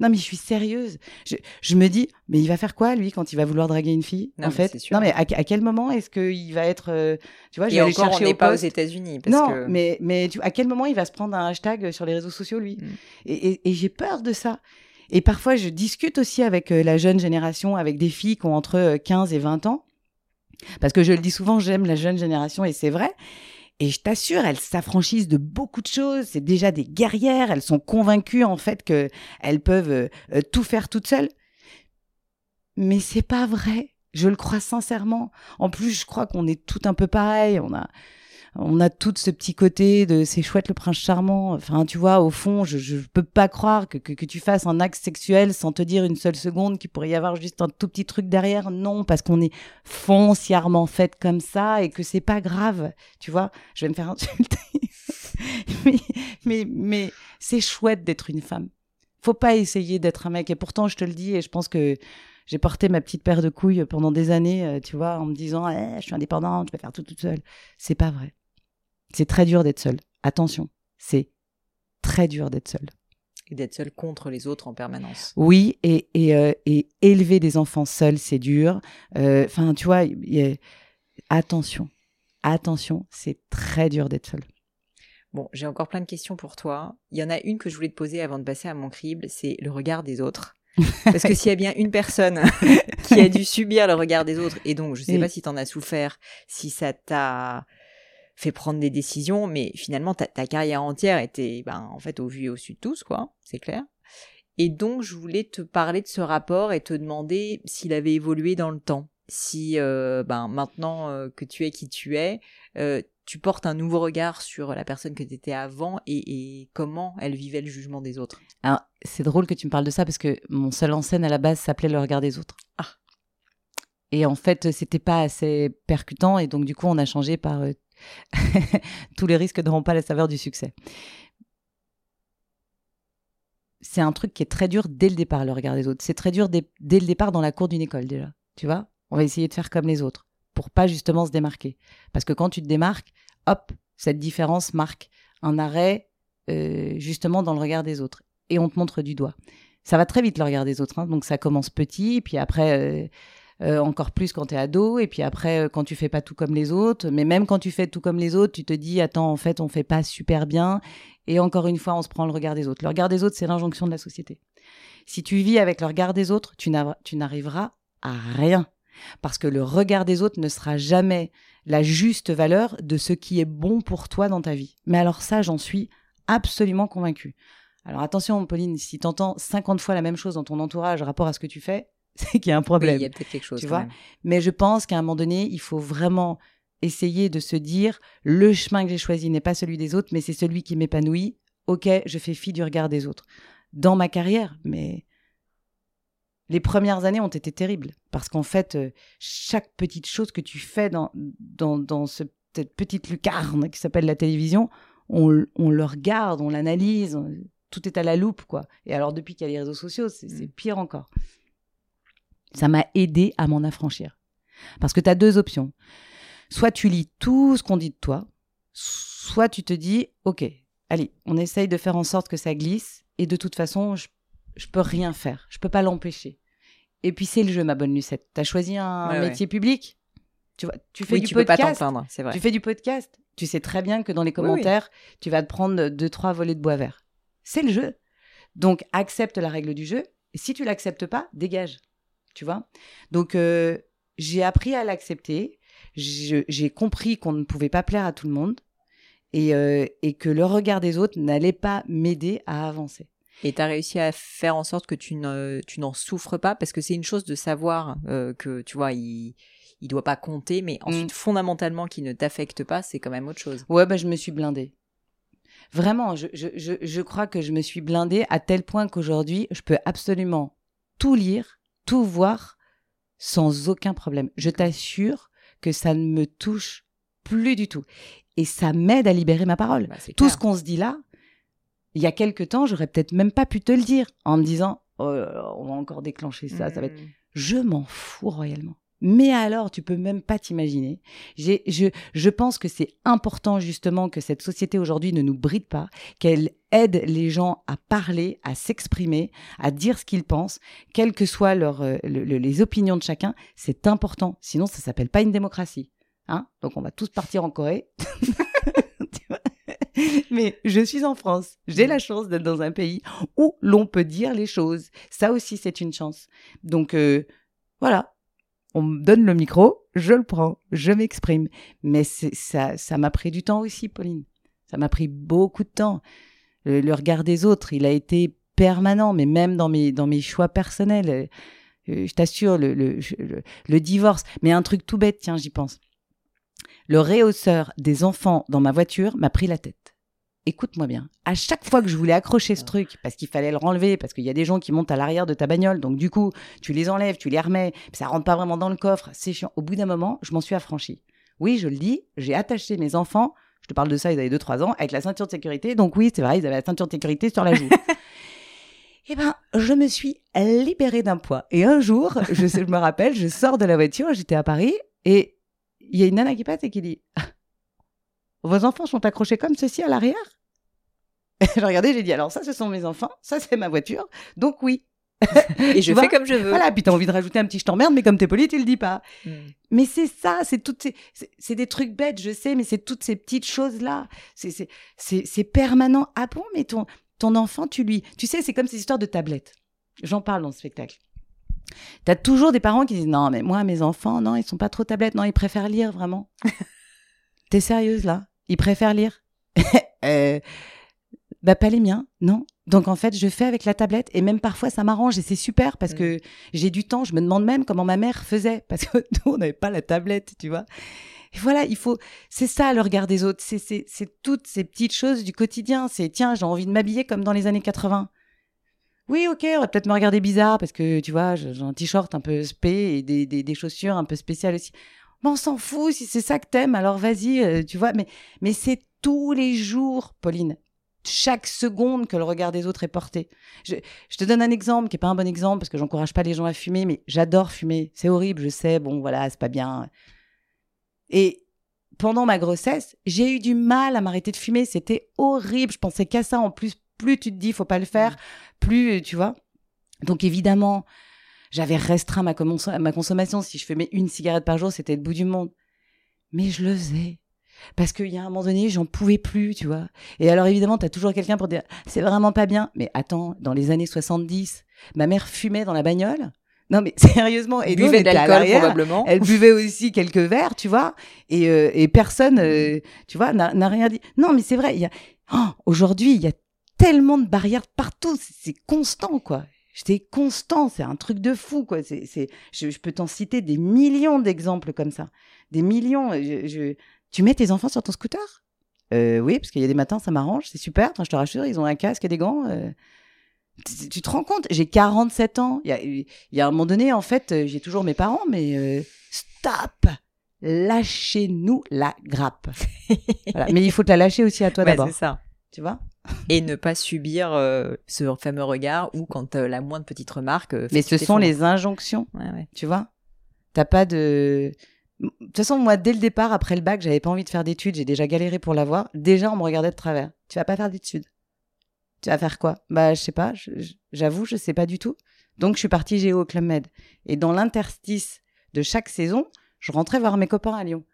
Non, mais je suis sérieuse. Je, je me dis, mais il va faire quoi, lui, quand il va vouloir draguer une fille Non, En mais fait, sûr. non, mais à, à quel moment est-ce qu'il va être. euh, tu vois, je vais encore, on chercher n'est au pas aux. États-Unis. Non, que... mais, mais tu, à quel moment il va se prendre un hashtag sur les réseaux sociaux, lui? Mm. Et, et- et j'ai peur de ça. Et parfois, je discute aussi avec euh, la jeune génération, avec des filles qui ont entre euh, 15 et 20 ans. Parce que je le dis souvent, j'aime la jeune génération et c'est vrai. Et je t'assure, elles s'affranchissent de beaucoup de choses. C'est déjà des guerrières. Elles sont convaincues, en fait, que elles peuvent euh, euh, tout faire toutes seules. Mais c'est pas vrai. Je le crois sincèrement. En plus, je crois qu'on est tout un peu pareil. On a, on a tout ce petit côté de c'est chouette le prince charmant. Enfin, tu vois, au fond, je, je peux pas croire que, que, que tu fasses un acte sexuel sans te dire une seule seconde qu'il pourrait y avoir juste un tout petit truc derrière. Non, parce qu'on est foncièrement faite comme ça et que c'est pas grave. Tu vois, je vais me faire insulter. mais, mais, mais c'est chouette d'être une femme. Faut pas essayer d'être un mec. Et pourtant, je te le dis, et je pense que j'ai porté ma petite paire de couilles pendant des années, euh, tu vois, en me disant, Eh, je suis indépendante, je vais faire tout toute seule. C'est pas vrai. C'est très dur d'être seule. Attention, c'est très dur d'être seule. Et d'être seul contre les autres en permanence. Oui, et, et, euh, et élever des enfants seuls, c'est dur. Euh, Enfin, tu vois, il y a- attention, attention, c'est très dur d'être seule. Bon, j'ai encore plein de questions pour toi. Il y en a une que je voulais te poser avant de passer à mon crible, c'est le regard des autres. Parce que s'il y a bien une personne qui a dû subir le regard des autres, et donc je sais Oui. pas si tu en as souffert, si ça t'a fait prendre des décisions, mais finalement ta, ta carrière entière était ben, en fait au vu et au su de tous, quoi, c'est clair. Et donc je voulais te parler de ce rapport et te demander s'il avait évolué dans le temps. Si euh, ben, maintenant euh, que tu es qui tu es, euh, tu portes un nouveau regard sur la personne que tu étais avant et, et comment elle vivait le jugement des autres. Alors, c'est drôle que tu me parles de ça parce que mon seul en scène à la base s'appelait Le regard des autres. Ah. Et en fait, c'était pas assez percutant et donc du coup, on a changé par tous les risques n'auront pas la saveur du succès. C'est un truc qui est très dur dès le départ, le regard des autres. C'est très dur dès, dès le départ dans la cour d'une école déjà. Tu vois? On va essayer de faire comme les autres pour pas justement se démarquer. Parce que quand tu te démarques, hop, cette différence marque un arrêt euh, justement dans le regard des autres. Et on te montre du doigt. Ça va très vite le regard des autres. hein. Donc ça commence petit, puis après euh, euh, encore plus quand tu es ado, et puis après euh, quand tu fais pas tout comme les autres. Mais même quand tu fais tout comme les autres, tu te dis attends en fait on fait pas super bien. Et encore une fois on se prend le regard des autres. Le regard des autres c'est l'injonction de la société. Si tu vis avec le regard des autres, tu n'arri- tu n'arriveras à rien. Parce que le regard des autres ne sera jamais la juste valeur de ce qui est bon pour toi dans ta vie. Mais alors ça, j'en suis absolument convaincue. Alors attention, Pauline, si tu entends 50 fois la même chose dans ton entourage rapport à ce que tu fais, c'est qu'il y a un Oui, problème. il y a peut-être quelque chose. Tu vois? même. Mais je pense qu'à un moment donné, il faut vraiment essayer de se dire le chemin que j'ai choisi n'est pas celui des autres, mais c'est celui qui m'épanouit. Ok, je fais fi du regard des autres. Dans ma carrière, mais les premières années ont été terribles parce qu'en fait, euh, chaque petite chose que tu fais dans, dans, dans ce- cette petite lucarne qui s'appelle la télévision, on, on le regarde, on l'analyse, tout est à la loupe, quoi. Et alors, depuis qu'il y a les réseaux sociaux, c'est c'est Mm. pire encore. Ça m'a aidé à m'en affranchir. Parce que tu as deux options. Soit tu lis tout ce qu'on dit de toi, soit tu te dis, OK, allez, on essaye de faire en sorte que ça glisse, et de toute façon, je, je peux rien faire. Je peux pas l'empêcher. Et puis c'est le jeu, ma bonne Lucette. T'as choisi un Ouais, métier public? Tu vois, tu fais Oui, du tu peux pas podcast. c'est vrai. tu fais du podcast. Tu sais très bien que dans les oui. commentaires, tu vas te prendre deux trois volets de bois vert. C'est le jeu. Donc accepte la règle du jeu. Et si tu l'acceptes pas, dégage. Tu vois. Donc euh, j'ai appris à l'accepter. J'ai compris qu'on ne pouvait pas plaire à tout le monde et, euh, et que le regard des autres n'allait pas m'aider à avancer. Et tu as réussi à faire en sorte que tu ne- tu n'en souffres pas, parce que c'est une chose de savoir euh, que, tu vois, il il doit pas compter, mais ensuite, fondamentalement, qu'il ne t'affecte pas, c'est quand même autre chose. Ouais, bah, je me suis blindée. Vraiment, je, je, je, je crois que je me suis blindée à tel point qu'aujourd'hui, je peux absolument tout lire, tout voir sans aucun problème. Je t'assure que ça ne me touche plus du tout. Et ça m'aide à libérer ma parole. Bah, Tout clair. ce qu'on se dit là, il y a quelque temps, j'aurais peut-être même pas pu te le dire en me disant oh on va encore déclencher ça, ça va être Mm. je m'en fous royalement. Mais alors, tu peux même pas t'imaginer. Je, je pense que c'est important justement que cette société aujourd'hui ne nous bride pas, qu'elle aide les gens à parler, à s'exprimer, à dire ce qu'ils pensent, quelles que soient euh, le- le- les opinions de chacun. C'est important. Sinon, ça s'appelle pas une démocratie. Hein Donc, on va tous partir en Corée. Mais je suis en France. J'ai la chance d'être dans un pays où l'on peut dire les choses. Ça aussi, c'est une chance. Donc, euh, voilà. On me donne le micro, je le prends, je m'exprime. Mais ça m'a pris du temps aussi, Pauline. Ça m'a pris beaucoup de temps. Le, le regard des autres, il a été permanent, mais même dans mes, dans mes choix personnels. Euh, je t'assure, le, le, divorce. Mais un truc tout bête, tiens, j'y pense. Le réhausseur des enfants dans ma voiture m'a pris la tête. Écoute-moi bien. À chaque fois que je voulais accrocher ce truc, parce qu'il fallait le renlever, parce qu'il y a des gens qui montent à l'arrière de ta bagnole, donc du coup, tu les enlèves, tu les remets, ça rentre pas vraiment dans le coffre, c'est chiant. Au bout d'un moment, je m'en suis affranchie. Oui, je le dis, j'ai attaché mes enfants, te parle de ça, ils avaient 2-3 ans, avec la ceinture de sécurité, donc oui, c'est vrai, ils avaient la ceinture de sécurité sur la joue. Eh ben, je me suis libérée d'un poids. Et un jour, je, me rappelle, je sors de la voiture, j'étais à Paris, et il y a une nana qui passe et qui dit Vos enfants sont accrochés comme ceci à l'arrière? J'ai regardé, j'ai dit Alors, ça, ce sont mes enfants, ça, c'est ma voiture, donc oui. Et je vois fais comme je veux. Voilà, puis t'as envie de rajouter un petit je t'emmerde, mais comme t'es poli, tu le dis pas. Mm. Mais c'est ça, c'est toutes ces, c'est- des trucs bêtes, je sais, mais c'est toutes ces petites choses-là. C'est, c'est, c'est, c'est permanent. Ah bon, mais ton, ton enfant, tu lui, tu sais, c'est comme ces histoires de tablettes. J'en parle dans le spectacle. T'as toujours des parents qui disent non, mais moi, mes enfants, non, ils sont pas trop tablettes, non, ils préfèrent lire vraiment. T'es sérieuse là? Ils préfèrent lire? Euh, Bah pas les miens, non. Donc en fait, je fais avec la tablette et même parfois ça m'arrange et c'est super parce Mm. que j'ai du temps. Je me demande même comment ma mère faisait parce que nous on n'avait pas la tablette, tu vois. Et voilà, il faut. C'est ça le regard des autres. C'est c'est c'est toutes ces petites choses du quotidien. C'est tiens, j'ai envie de m'habiller comme dans les années 80. Oui, ok, on va peut-être me regarder bizarre parce que tu vois, j'ai un t-shirt un peu spé et des, des, des chaussures un peu spéciales aussi. Mais on s'en fout, si c'est ça que t'aimes, alors vas-y, euh, tu vois. Mais, mais c'est tous les jours, Pauline. Chaque seconde que le regard des autres est porté. Je, je te donne un exemple qui est pas un bon exemple parce que j'encourage pas les gens à fumer, mais j'adore fumer. C'est horrible, je sais. Bon, voilà, c'est pas bien. Et pendant ma grossesse, j'ai eu du mal à m'arrêter de fumer. C'était horrible. Je pensais qu'à ça. En plus, plus tu te dis, faut pas le faire, plus, tu vois. Donc évidemment, j'avais restreint ma, ma consommation. Si je fumais une cigarette par jour, c'était le bout du monde. Mais je le faisais. Parce qu'il y a un moment donné, j'en pouvais plus, tu vois. Et alors évidemment, tu as toujours quelqu'un pour dire, c'est vraiment pas bien. Mais attends, dans les années 70, ma mère fumait dans la bagnole. Non mais sérieusement, et Buvait de l'alcool probablement. Elle buvait aussi quelques verres, tu vois, et, euh, et personne, euh, tu vois, n'a rien dit. Non, mais c'est vrai, il y a oh, aujourd'hui, il y a tellement de barrières partout, c'est- constant, quoi. J'étais constant, c'est un truc de fou, quoi. C'est, c'est, je, je peux t'en citer des millions d'exemples comme ça, des millions. Je, je- Tu mets tes enfants sur ton scooter? Euh, Oui, parce qu'il y a des matins, ça m'arrange, c'est super. Je te rassure, ils ont un casque et des gants. euh. Tu, tu te rends compte? J'ai 47 ans. Il y a, il y a un moment donné, en fait, euh, j'ai toujours mes parents, mais euh, stop Lâchez-nous la grappe. Voilà. Mais il faut te la lâcher aussi à toi Ouais, d'abord. c'est ça. Tu vois? Et ne pas subir euh, ce fameux regard ou quand euh, la moindre petite remarque. euh, Mais ce sont les injonctions, Ouais, ouais. tu vois? T'as pas de. De toute façon, moi, dès le départ, après le bac, j'avais pas envie de faire d'études. J'ai déjà galéré pour l'avoir. Déjà, on me regardait de travers. Tu vas pas faire d'études. Tu vas faire quoi? Bah, je sais pas. J'avoue, je sais pas du tout. Donc, je suis partie géo au Club Med. Et dans l'interstice de chaque saison, je rentrais voir mes copains à Lyon.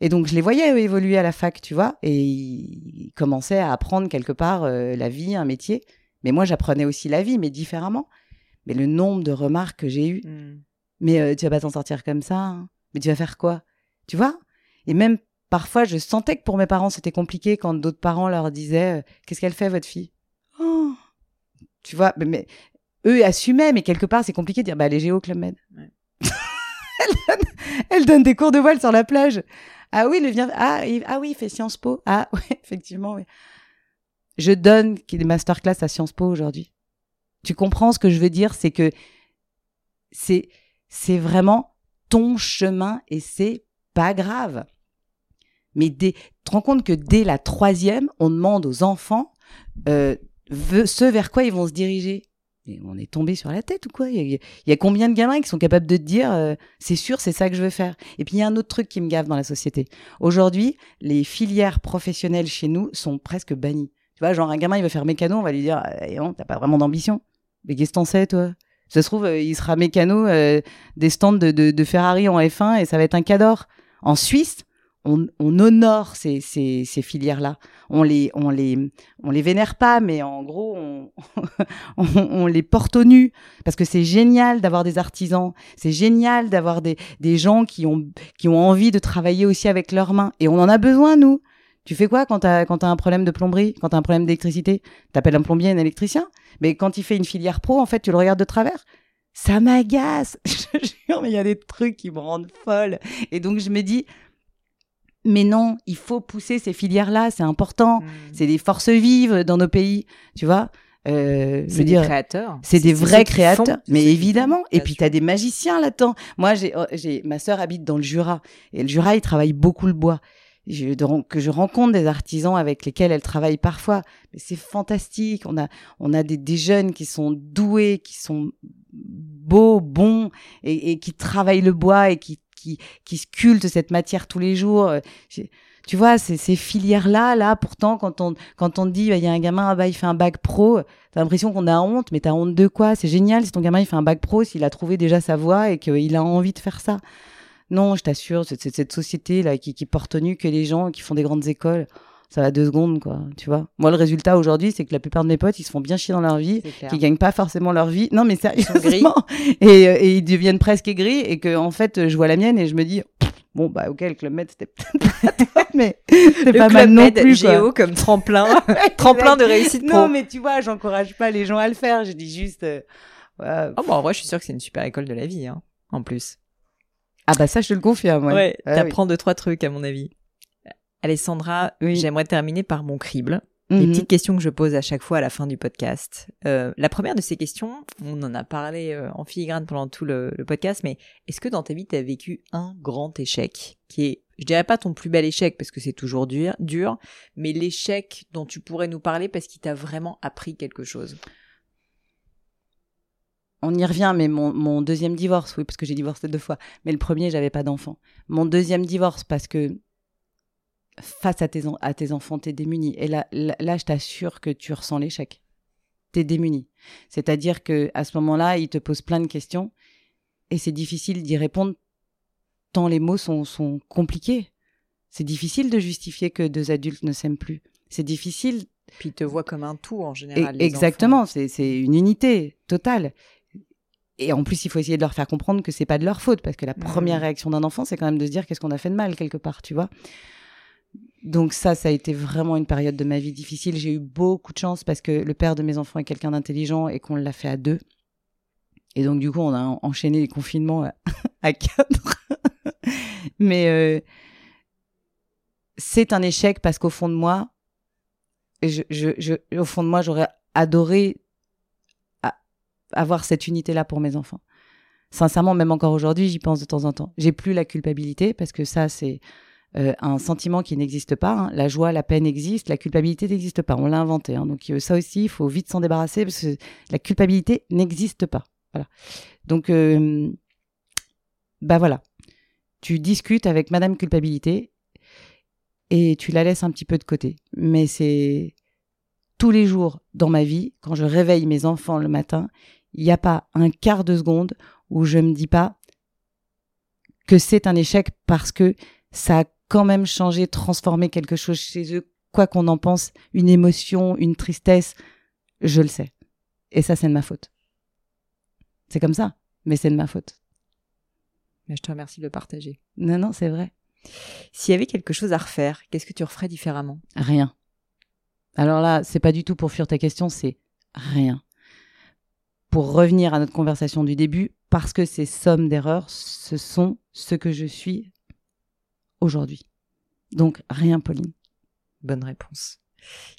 Et donc, je les voyais évoluer à la fac, tu vois, et ils commençaient à apprendre quelque part euh, la vie, un métier. Mais moi, j'apprenais aussi la vie, mais différemment. Mais le nombre de remarques que j'ai eues, hmm. mais euh, tu vas pas t'en sortir comme ça, hein. Mais tu vas faire quoi? Tu vois? Et même parfois, je sentais que pour mes parents, c'était compliqué quand d'autres parents leur disaient euh, Qu'est-ce qu'elle fait, votre fille? Oh Tu vois, mais, eux assumaient, mais quelque part, c'est compliqué de dire bah, Elle est géo Club Med. elle, donne, des cours de voile sur la plage. Ah oui, le vient. Ah, ah oui, il fait Sciences Po. Ah oui, effectivement, oui. Je donne des masterclass à Sciences Po aujourd'hui. Tu comprends ce que je veux dire? C'est que c'est c'est vraiment ton chemin et c'est pas grave. Mais dès, tu te rends compte que dès la troisième, on demande aux enfants euh, ce vers quoi ils vont se diriger. Et on est tombé sur la tête ou quoi? Il y, a, combien de gamins qui sont capables de te dire euh, c'est sûr, c'est ça que je veux faire? Et puis il y a un autre truc qui me gave dans la société. Aujourd'hui, les filières professionnelles chez nous sont presque bannies. Tu vois, genre un gamin, il veut faire mécano, on va lui dire eh, t'as pas vraiment d'ambition. Mais qu'est-ce que t'en sais, toi? Ça se trouve, euh, il sera mécano euh, des stands de, Ferrari en F1 et ça va être un cador. En Suisse, on, on honore ces, filières-là. On les, les, vénère pas, mais en gros, on, les porte au nu. Parce que c'est génial d'avoir des artisans. C'est génial d'avoir des, gens qui ont envie de travailler aussi avec leurs mains. Et on en a besoin, nous. Tu fais quoi quand t'as quand as un problème de plomberie, quand t'as un problème d'électricité? T'appelles un plombier, un électricien? Mais quand il fait une filière pro, en fait, tu le regardes de travers. Ça m'agace. Je jure, mais il y a des trucs qui me rendent folle. Et donc je me dis, mais non, il faut pousser ces filières-là, c'est important. Mmh. C'est des forces vives dans nos pays, tu vois? Euh, c'est des créateurs. C'est des vrais créateurs, mais évidemment. Et puis tu as des magiciens là-dedans. Moi, j'ai, oh, j'ai, ma sœur habite dans le Jura et le Jura, il travaille beaucoup le bois que je rencontre des artisans avec lesquels elle travaille parfois. Mais c'est fantastique. On a, on a des, des, jeunes qui sont doués, qui sont beaux, bons et, et qui travaillent le bois et qui, qui, qui sculptent cette matière tous les jours. Tu vois, ces, ces filières-là, là, pourtant, quand on, quand on dit, bah, il y a un gamin, bah, il fait un bac pro, t'as l'impression qu'on a honte, mais t'as honte de quoi? C'est génial si ton gamin, il fait un bac pro, s'il a trouvé déjà sa voie et qu'il a envie de faire ça. Non, je t'assure, c'est cette société là qui, qui porte nu que les gens qui font des grandes écoles. Ça va deux secondes, quoi. Tu vois. Moi, le résultat aujourd'hui, c'est que la plupart de mes potes, ils se font bien chier dans leur vie, qu'ils gagnent pas forcément leur vie. Non, mais sérieusement. Et, euh, et, ils deviennent presque aigris et que, en fait, je vois la mienne et je me dis, bon, bah, ok, le Club Med, c'était peut-être pas toi, mais c'est pas mal non plus. Géo comme tremplin, tremplin de réussite pro. Non, mais tu vois, j'encourage pas les gens à le faire. Je dis juste, euh, Oh, bon, en vrai, je suis sûre que c'est une super école de la vie, hein, en plus. Ah bah ça, je te le confirme. Ouais, ouais ah t'apprends deux, trois trucs à mon avis. Alessandra, j'aimerais terminer par mon crible. Les mhm. petites questions que je pose à chaque fois à la fin du podcast. Euh, la première de ces questions, on en a parlé euh, en filigrane pendant tout le, podcast, mais est-ce que dans ta vie, tu as vécu un grand échec qui est, je dirais pas ton plus bel échec parce que c'est toujours dur, dur mais l'échec dont tu pourrais nous parler parce qu'il t'a vraiment appris quelque chose? On y revient, mais mon, deuxième divorce, oui, parce que j'ai divorcé deux fois. Mais le premier, j'avais pas d'enfant. Mon deuxième divorce, parce que face à tes, à tes enfants, t'es démuni. Et là, là, je t'assure que tu ressens l'échec. T'es démuni. C'est-à-dire que à ce moment-là, ils te posent plein de questions et c'est difficile d'y répondre tant les mots sont, sont compliqués. C'est difficile de justifier que deux adultes ne s'aiment plus. C'est difficile. Puis ils te voient comme un tout en général. exactement, c'est une unité totale. Et en plus, il faut essayer de leur faire comprendre que c'est pas de leur faute, parce que la première réaction d'un enfant, c'est quand même de se dire qu'est-ce qu'on a fait de mal quelque part, tu vois. Donc ça, ça a été vraiment une période de ma vie difficile. J'ai eu beaucoup de chance parce que le père de mes enfants est quelqu'un d'intelligent et qu'on l'a fait à deux. Et donc du coup, on a enchaîné les confinements à, quatre. Mais euh, c'est un échec parce qu'au fond de moi, je, je, au fond de moi, j'aurais adoré avoir cette unité-là pour mes enfants. Sincèrement, même encore aujourd'hui, j'y pense de temps en temps. J'ai plus la culpabilité parce que ça, c'est euh, un sentiment qui n'existe pas. Hein. La joie, la peine existent, la culpabilité n'existe pas. On l'a inventé. Hein. Donc euh, ça aussi, il faut vite s'en débarrasser parce que la culpabilité n'existe pas. Voilà. Donc, euh, bah voilà. Tu discutes avec Madame Culpabilité et tu la laisses un petit peu de côté. Mais c'est tous les jours dans ma vie, quand je réveille mes enfants le matin, il n'y a pas un quart de seconde où je me dis pas que c'est un échec parce que ça a quand même changé, transformé quelque chose chez eux, quoi qu'on en pense, une émotion, une tristesse, je le sais. Et ça, c'est de ma faute. C'est comme ça, mais c'est de ma faute. Mais je te remercie de le partager. Non, non, c'est vrai. S'il y avait quelque chose à refaire, qu'est-ce que tu referais différemment? Rien. Alors là, c'est pas du tout pour fuir ta question, c'est rien. Pour revenir à notre conversation du début, parce que ces sommes d'erreurs, ce sont ce que je suis aujourd'hui. Donc rien, Pauline. Bonne réponse.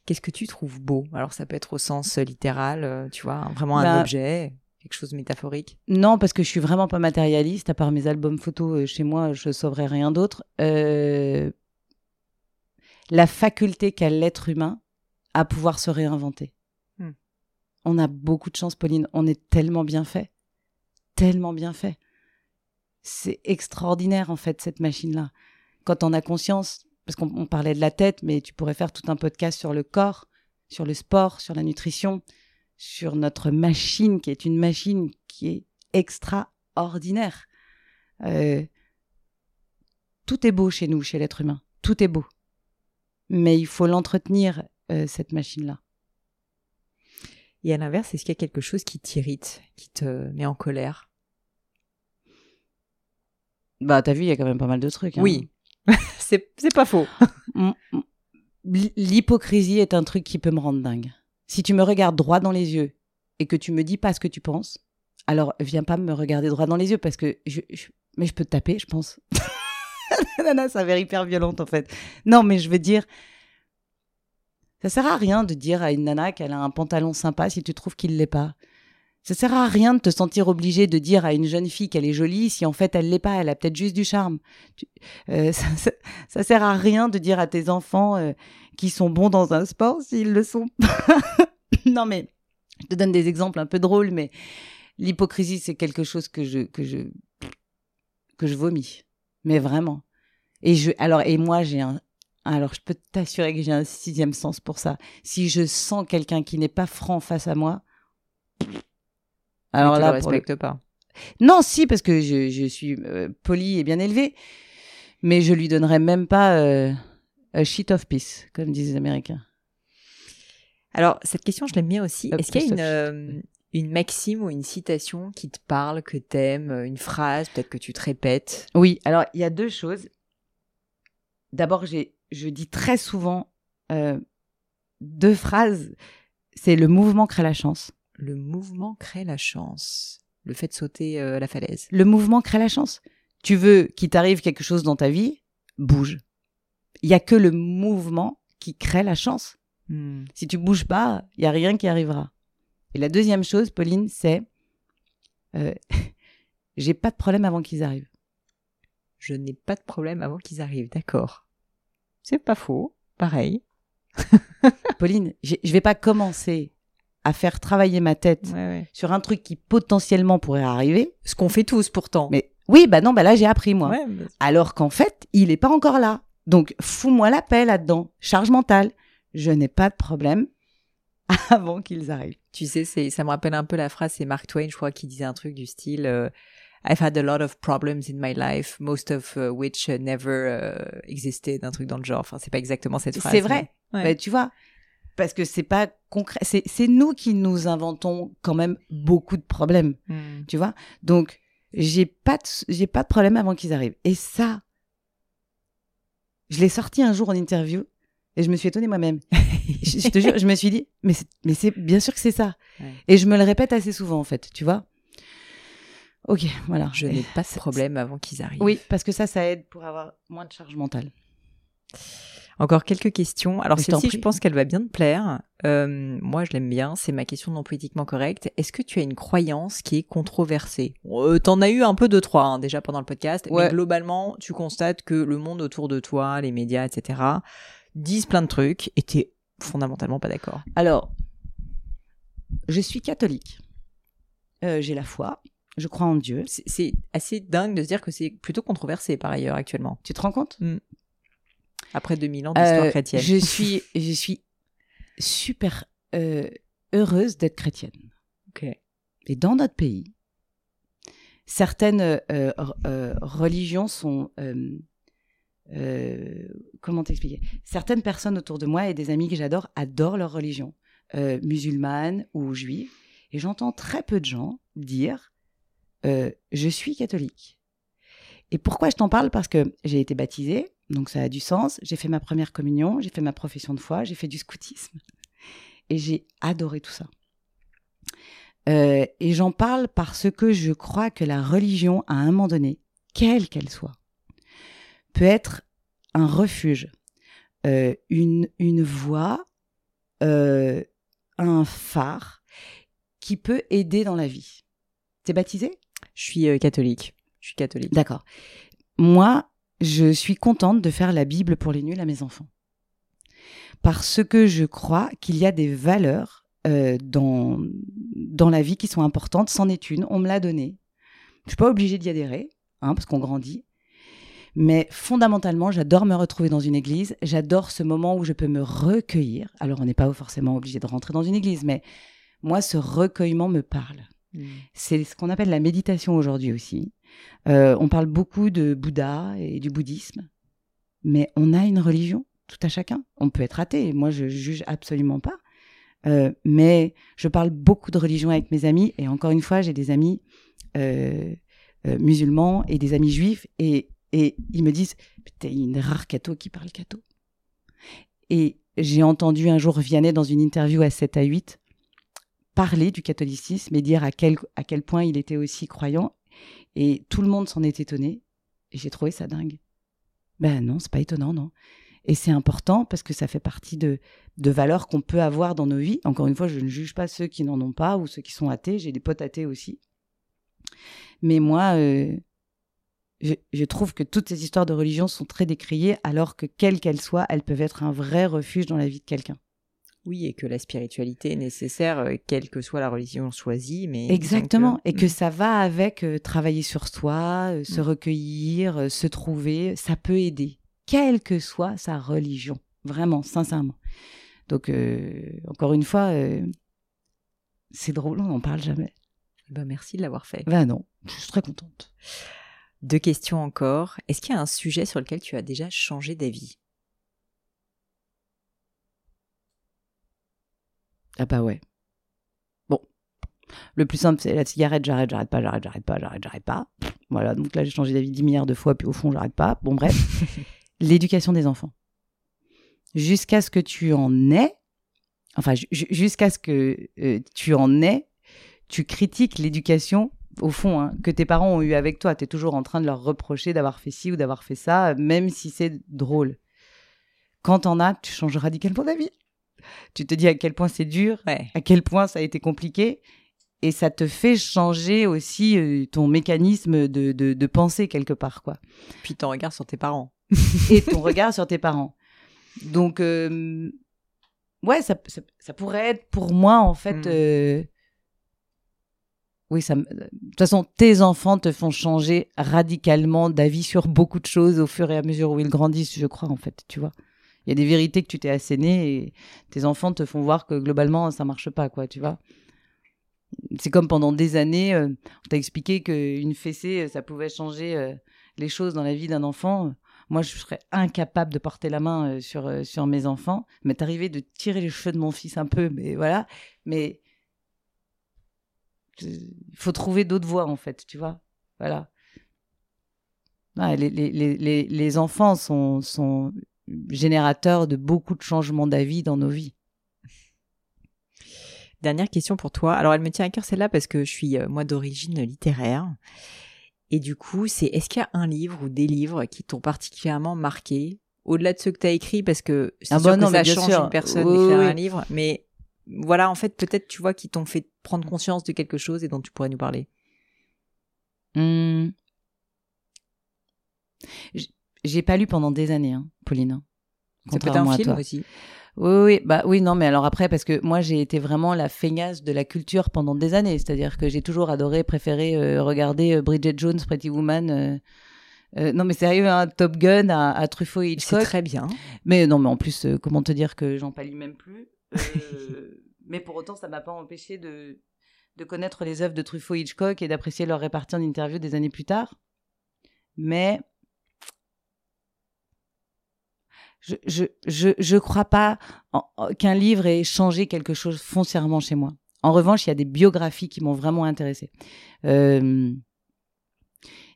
Qu'est-ce que tu trouves beau? Alors ça peut être au sens littéral, euh, tu vois, vraiment un Bah, objet, quelque chose de métaphorique? Non, parce que je suis vraiment pas matérialiste. À part mes albums photos euh, chez moi, je sauverais rien d'autre. Euh, La faculté qu'a l'être humain à pouvoir se réinventer. On a beaucoup de chance, Pauline. On est tellement bien fait. Tellement bien fait. C'est extraordinaire, en fait, cette machine-là. Quand on a conscience, parce qu'on on parlait de la tête, mais tu pourrais faire tout un podcast sur le corps, sur le sport, sur la nutrition, sur notre machine, qui est une machine qui est extraordinaire. Euh, tout est beau chez nous, chez l'être humain. Tout est beau. Mais il faut l'entretenir, euh, cette machine-là. Et à l'inverse, est-ce qu'il y a quelque chose qui t'irrite, qui te met en colère? Bah, t'as vu, il y a quand même pas mal de trucs. hein. Oui, c'est c'est pas faux. L'hypocrisie est un truc qui peut me rendre dingue. Si tu me regardes droit dans les yeux et que tu me dis pas ce que tu penses, alors viens pas me regarder droit dans les yeux parce que je, je- mais je peux te taper, je pense. Nana, ça avait hyper violente en fait. Non, mais je veux dire, ça sert à rien de dire à une nana qu'elle a un pantalon sympa si tu trouves qu'il l'est pas. Ça sert à rien de te sentir obligé de dire à une jeune fille qu'elle est jolie si en fait elle l'est pas, elle a peut-être juste du charme. Euh, ça, sert à rien de dire à tes enfants euh, qu'ils sont bons dans un sport s'ils le sont. non mais je te donne des exemples un peu drôles, mais l'hypocrisie c'est quelque chose que je que je que je vomis, mais vraiment. Et je alors et moi j'ai un alors je peux t'assurer que j'ai un sixième sens pour ça. Si je sens quelqu'un qui n'est pas franc face à moi, alors tu là le respectes pas. non, si, parce que je, je suis euh, polie et bien élevée, mais je lui donnerais même pas euh, a shit of peace, comme disent les Américains. Alors, cette question, je l'aime bien aussi. Est-ce qu'il y a une, euh, une maxime ou une citation qui te parle, que t'aimes, euh, une phrase, peut-être que tu te répètes? Oui, alors il y a deux choses. D'abord, j'ai, je dis très souvent euh, deux phrases. C'est le mouvement crée la chance. Le mouvement crée la chance. Le fait de sauter euh, la falaise. Le mouvement crée la chance. Tu veux qu'il t'arrive quelque chose dans ta vie, bouge. Il y a que le mouvement qui crée la chance. Hmm. Si tu bouges pas, il y a rien qui arrivera. Et la deuxième chose, Pauline, c'est euh, j'ai pas de problème avant qu'ils arrivent. Je n'ai pas de problème avant qu'ils arrivent, d'accord. C'est pas faux. Pareil. Pauline, je vais pas commencer à faire travailler ma tête Ouais, ouais. sur un truc qui potentiellement pourrait arriver. Ce qu'on fait tous pourtant. Mais oui, bah non, bah là j'ai appris moi. Ouais, mais- Alors qu'en fait, il est pas encore là. Donc fous-moi la paix là-dedans. Charge mentale. Je n'ai pas de problème avant qu'ils arrivent. Tu sais, c'est, ça me rappelle un peu la phrase, c'est Mark Twain, je crois, qui disait un truc du style euh, I've had a lot of problems in my life, most of uh, which uh, never uh, existed, un truc dans le genre. Enfin, c'est pas exactement cette phrase. C'est vrai. mais- Bah, tu vois, parce que c'est pas concret. C'est nous qui nous inventons quand même beaucoup de problèmes. Hmm. Tu vois. Donc j'ai pas j'ai pas de problème avant qu'ils arrivent. Et ça, je l'ai sorti un jour en interview et je me suis étonnée moi-même. je, je te jure, je me suis dit, mais c'est, mais c'est bien sûr que c'est ça. Ouais. Et je me le répète assez souvent en fait, tu vois. Ok, voilà. Je n'ai pas de problème avant qu'ils arrivent. Oui, parce que ça, ça aide pour avoir moins de charge mentale. Encore quelques questions. Alors celle-ci, je pense qu'elle va bien te plaire. Euh, moi, je l'aime bien. C'est ma question non politiquement correcte. Est-ce que tu as une croyance qui est controversée? Euh, T'en as eu un peu deux trois hein, déjà pendant le podcast, Ouais. mais globalement, tu constates que le monde autour de toi, les médias, etc., disent plein de trucs et t'es fondamentalement pas d'accord. Alors, je suis catholique. Euh, j'ai la foi. Je crois en Dieu. C'est- assez dingue de se dire que c'est plutôt controversé par ailleurs actuellement. Tu te rends compte? Après 2000 ans d'histoire Euh, chrétienne. Je suis, je suis super euh, heureuse d'être chrétienne. Ok. Et dans notre pays, certaines euh, euh, religions sont... comment t'expliquer? Certaines personnes autour de moi et des amis que j'adore adorent leur religion, musulmane ou juive. Et j'entends très peu de gens dire Je suis catholique. Et pourquoi je t'en parle? Parce que j'ai été baptisée, donc ça a du sens. J'ai fait ma première communion, j'ai fait ma profession de foi, j'ai fait du scoutisme. Et j'ai adoré tout ça. Euh, et j'en parle parce que je crois que la religion, à un moment donné, quelle qu'elle soit, peut être un refuge, euh, une, une voie, euh, un phare qui peut aider dans la vie. T'es baptisé Je suis catholique. Je suis catholique. D'accord. Moi, je suis contente de faire la Bible pour les nuls à mes enfants. Parce que je crois qu'il y a des valeurs euh, dans, dans la vie qui sont importantes. C'en est une, on me l'a donnée. Je suis pas obligée d'y adhérer, hein, parce qu'on grandit. Mais fondamentalement, j'adore me retrouver dans une église. J'adore ce moment où je peux me recueillir. Alors, on n'est pas forcément obligé de rentrer dans une église, mais moi, ce recueillement me parle. Hmm. C'est ce qu'on appelle la méditation aujourd'hui aussi. Euh, on parle beaucoup de Bouddha et du bouddhisme, mais on a une religion, tout à chacun. On peut être athée, moi je juge absolument pas. Euh, mais je parle beaucoup de religion avec mes amis, et encore une fois, j'ai des amis euh, musulmans et des amis juifs, et, et ils me disent T'es une rare catho qui parle catho. Et j'ai entendu un jour Vianney dans une interview à 7 à 8 parler du catholicisme et dire à quel, point il était aussi croyant. Et tout le monde s'en est étonné. Et j'ai trouvé ça dingue. Ben non, c'est pas étonnant, non. Et c'est important parce que ça fait partie de, de valeurs qu'on peut avoir dans nos vies. Encore une fois, je ne juge pas ceux qui n'en ont pas ou ceux qui sont athées. J'ai des potes athées aussi. Mais moi, euh, je, je, trouve que toutes ces histoires de religion sont très décriées, alors que quelles qu'elles soient, elles peuvent être un vrai refuge dans la vie de quelqu'un. Oui, et que la spiritualité est nécessaire, euh, quelle que soit la religion choisie. Mais Exactement, et que mm. ça va avec euh, travailler sur soi, euh, se mm. recueillir, se trouver, ça peut aider, quelle que soit sa religion, vraiment, sincèrement. Donc, encore une fois, c'est drôle, on n'en parle jamais. Ben, merci de l'avoir fait. Ben non, je suis très contente. Deux questions encore. Est-ce qu'il y a un sujet sur lequel tu as déjà changé d'avis? Ah bah ouais. Bon. Le plus simple, c'est la cigarette, j'arrête, j'arrête pas, j'arrête, j'arrête pas, j'arrête, j'arrête pas. Voilà, donc là, j'ai changé d'avis 10 milliards de fois, puis au fond, j'arrête pas. Bon, bref. L'éducation des enfants. Jusqu'à ce que tu en aies, enfin, jusqu'à ce que euh, tu en aies, tu critiques l'éducation, au fond, hein, que tes parents ont eu avec toi. Tu es toujours en train de leur reprocher d'avoir fait ci ou d'avoir fait ça, même si c'est drôle. Quand t'en as, tu changes radicalement d'avis tu te dis à quel point c'est dur, à quel point ça a été compliqué. Et ça te fait changer aussi euh, ton mécanisme de, de, penser quelque part, quoi. Puis ton regard sur tes parents. et ton regard sur tes parents. Donc, euh, ouais, ça, ça, pourrait être pour moi, en fait. Hmm. Euh, oui, ça, de toute façon, tes enfants te font changer radicalement d'avis sur beaucoup de choses au fur et à mesure où ils grandissent, je crois, en fait, tu vois il y a des vérités que tu t'es assénées et tes enfants te font voir que globalement ça marche pas quoi tu vois. C'est comme pendant des années euh, on t'a expliqué qu'une fessée euh, ça pouvait changer euh, les choses dans la vie d'un enfant. Moi je serais incapable de porter la main sur sur mes enfants. M'est arrivé de tirer les cheveux de mon fils un peu mais voilà. Mais il faut trouver d'autres voies en fait tu vois. Voilà. Les, les, les, les, enfants sont, sont générateur de beaucoup de changements d'avis dans nos vies. Dernière question pour toi. Alors elle me tient à cœur celle-là parce que je suis euh, moi d'origine littéraire. Et du coup, c'est est-ce qu'il y a un livre ou des livres qui t'ont particulièrement marqué? Au-delà de ceux que tu as écrits parce que c'est ah sûr bah que ça change une personne d'écrire un livre, mais voilà, en fait, peut-être tu vois qui t'ont fait prendre conscience de quelque chose et dont tu pourrais nous parler. Mmh. J'ai pas lu pendant des années, hein, Pauline. C'est peut-être un film aussi. Oui, oui, bah oui, non, mais alors après, parce que moi, j'ai été vraiment la feignasse de la culture pendant des années. C'est-à-dire que j'ai toujours adoré, préféré euh, regarder euh, Bridget Jones, Pretty Woman. Euh, non, mais sérieux, un Top Gun à, à Truffaut et Hitchcock. C'est très bien. Mais non, mais en plus, comment te dire que j'en palie même plus Mais pour autant, ça m'a pas empêché de, de connaître les œuvres de Truffaut et Hitchcock et d'apprécier leur répartie en interview des années plus tard. Mais je je, je, je crois pas qu'un livre ait changé quelque chose foncièrement chez moi. En revanche, il y a des biographies qui m'ont vraiment intéressée. Euh,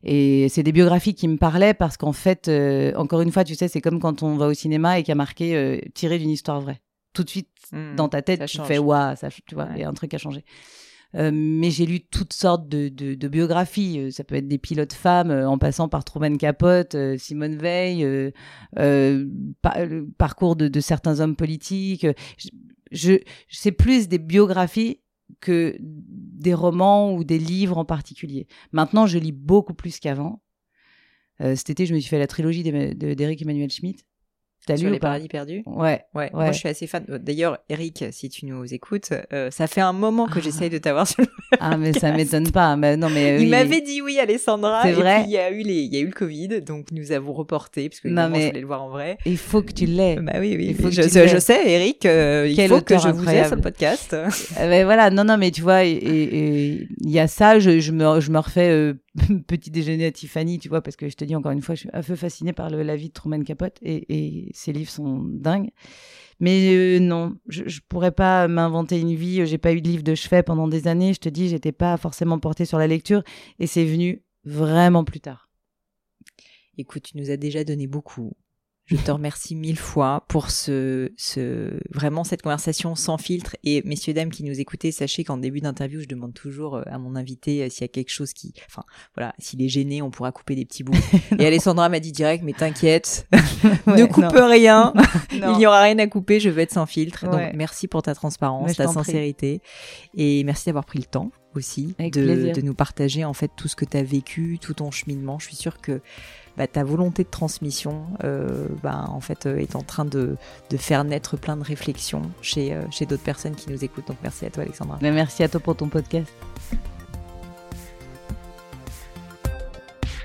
et c'est des biographies qui me parlaient parce qu'en fait, euh, encore une fois, tu sais, c'est comme quand on va au cinéma et qu'il y a marqué euh, tiré d'une histoire vraie. Tout de suite, mmh, dans ta tête, tu fais waouh, ça, tu vois, il y a un truc à changer. Euh, mais j'ai lu toutes sortes de, biographies. Euh, ça peut être des pilotes femmes, euh, en passant par Truman Capote, Simone Veil, le parcours de, certains hommes politiques. C'est plus des biographies que des romans ou des livres en particulier. Maintenant, je lis beaucoup plus qu'avant. Cet été, je me suis fait la trilogie d'Éric Emmanuel Schmitt. T'as lu les paradis perdus ouais, ouais, Moi, je suis assez fan. D'ailleurs, Eric, si tu nous écoutes, euh, ça fait un moment que ah. j'essaye de t'avoir sur le Ah, mais ça m'étonne pas. Mais non, mais il m'avait dit oui, Alessandra. C'est vrai. il y a eu les, il y a eu le Covid, donc nous avons reporté parce que non, mais... je voulais le voir en vrai. Il faut que tu l'aies. Bah oui, oui. Il faut je, je, sais, Eric. Euh, il faut que je vous aie sur le podcast. mais voilà, non, non, mais tu vois, et il y a ça. Je, je me, je me refais euh, petit déjeuner à Tiffany, tu vois, parce que je te dis encore une fois, je suis un peu fascinée par le, la vie de Truman Capote et, ses livres sont dingues. Mais euh, non, je, je pourrais pas m'inventer une vie. J'ai pas eu de livre de chevet pendant des années. Je te dis, j'étais pas forcément portée sur la lecture et c'est venu vraiment plus tard. Écoute, tu nous as déjà donné beaucoup. Je te remercie mille fois pour ce, ce, vraiment cette conversation sans filtre. Et messieurs, dames qui nous écoutez, sachez qu'en début d'interview, je demande toujours euh, à mon invité euh, s'il y a quelque chose qui, enfin, voilà, s'il est gêné, on pourra couper des petits bouts. et Alessandra m'a dit direct, mais t'inquiète, ne coupe rien. Il n'y aura rien à couper, je veux être sans filtre. Donc, merci pour ta transparence, ta sincérité. Et merci d'avoir pris le temps aussi de, de, nous partager en fait tout ce que tu as vécu, tout ton cheminement. Je suis sûre que bah, ta volonté de transmission euh, bah, en fait euh, est en train de, de, faire naître plein de réflexions chez, euh, chez d'autres personnes qui nous écoutent. Donc merci à toi Alexandra. Merci à toi pour ton podcast.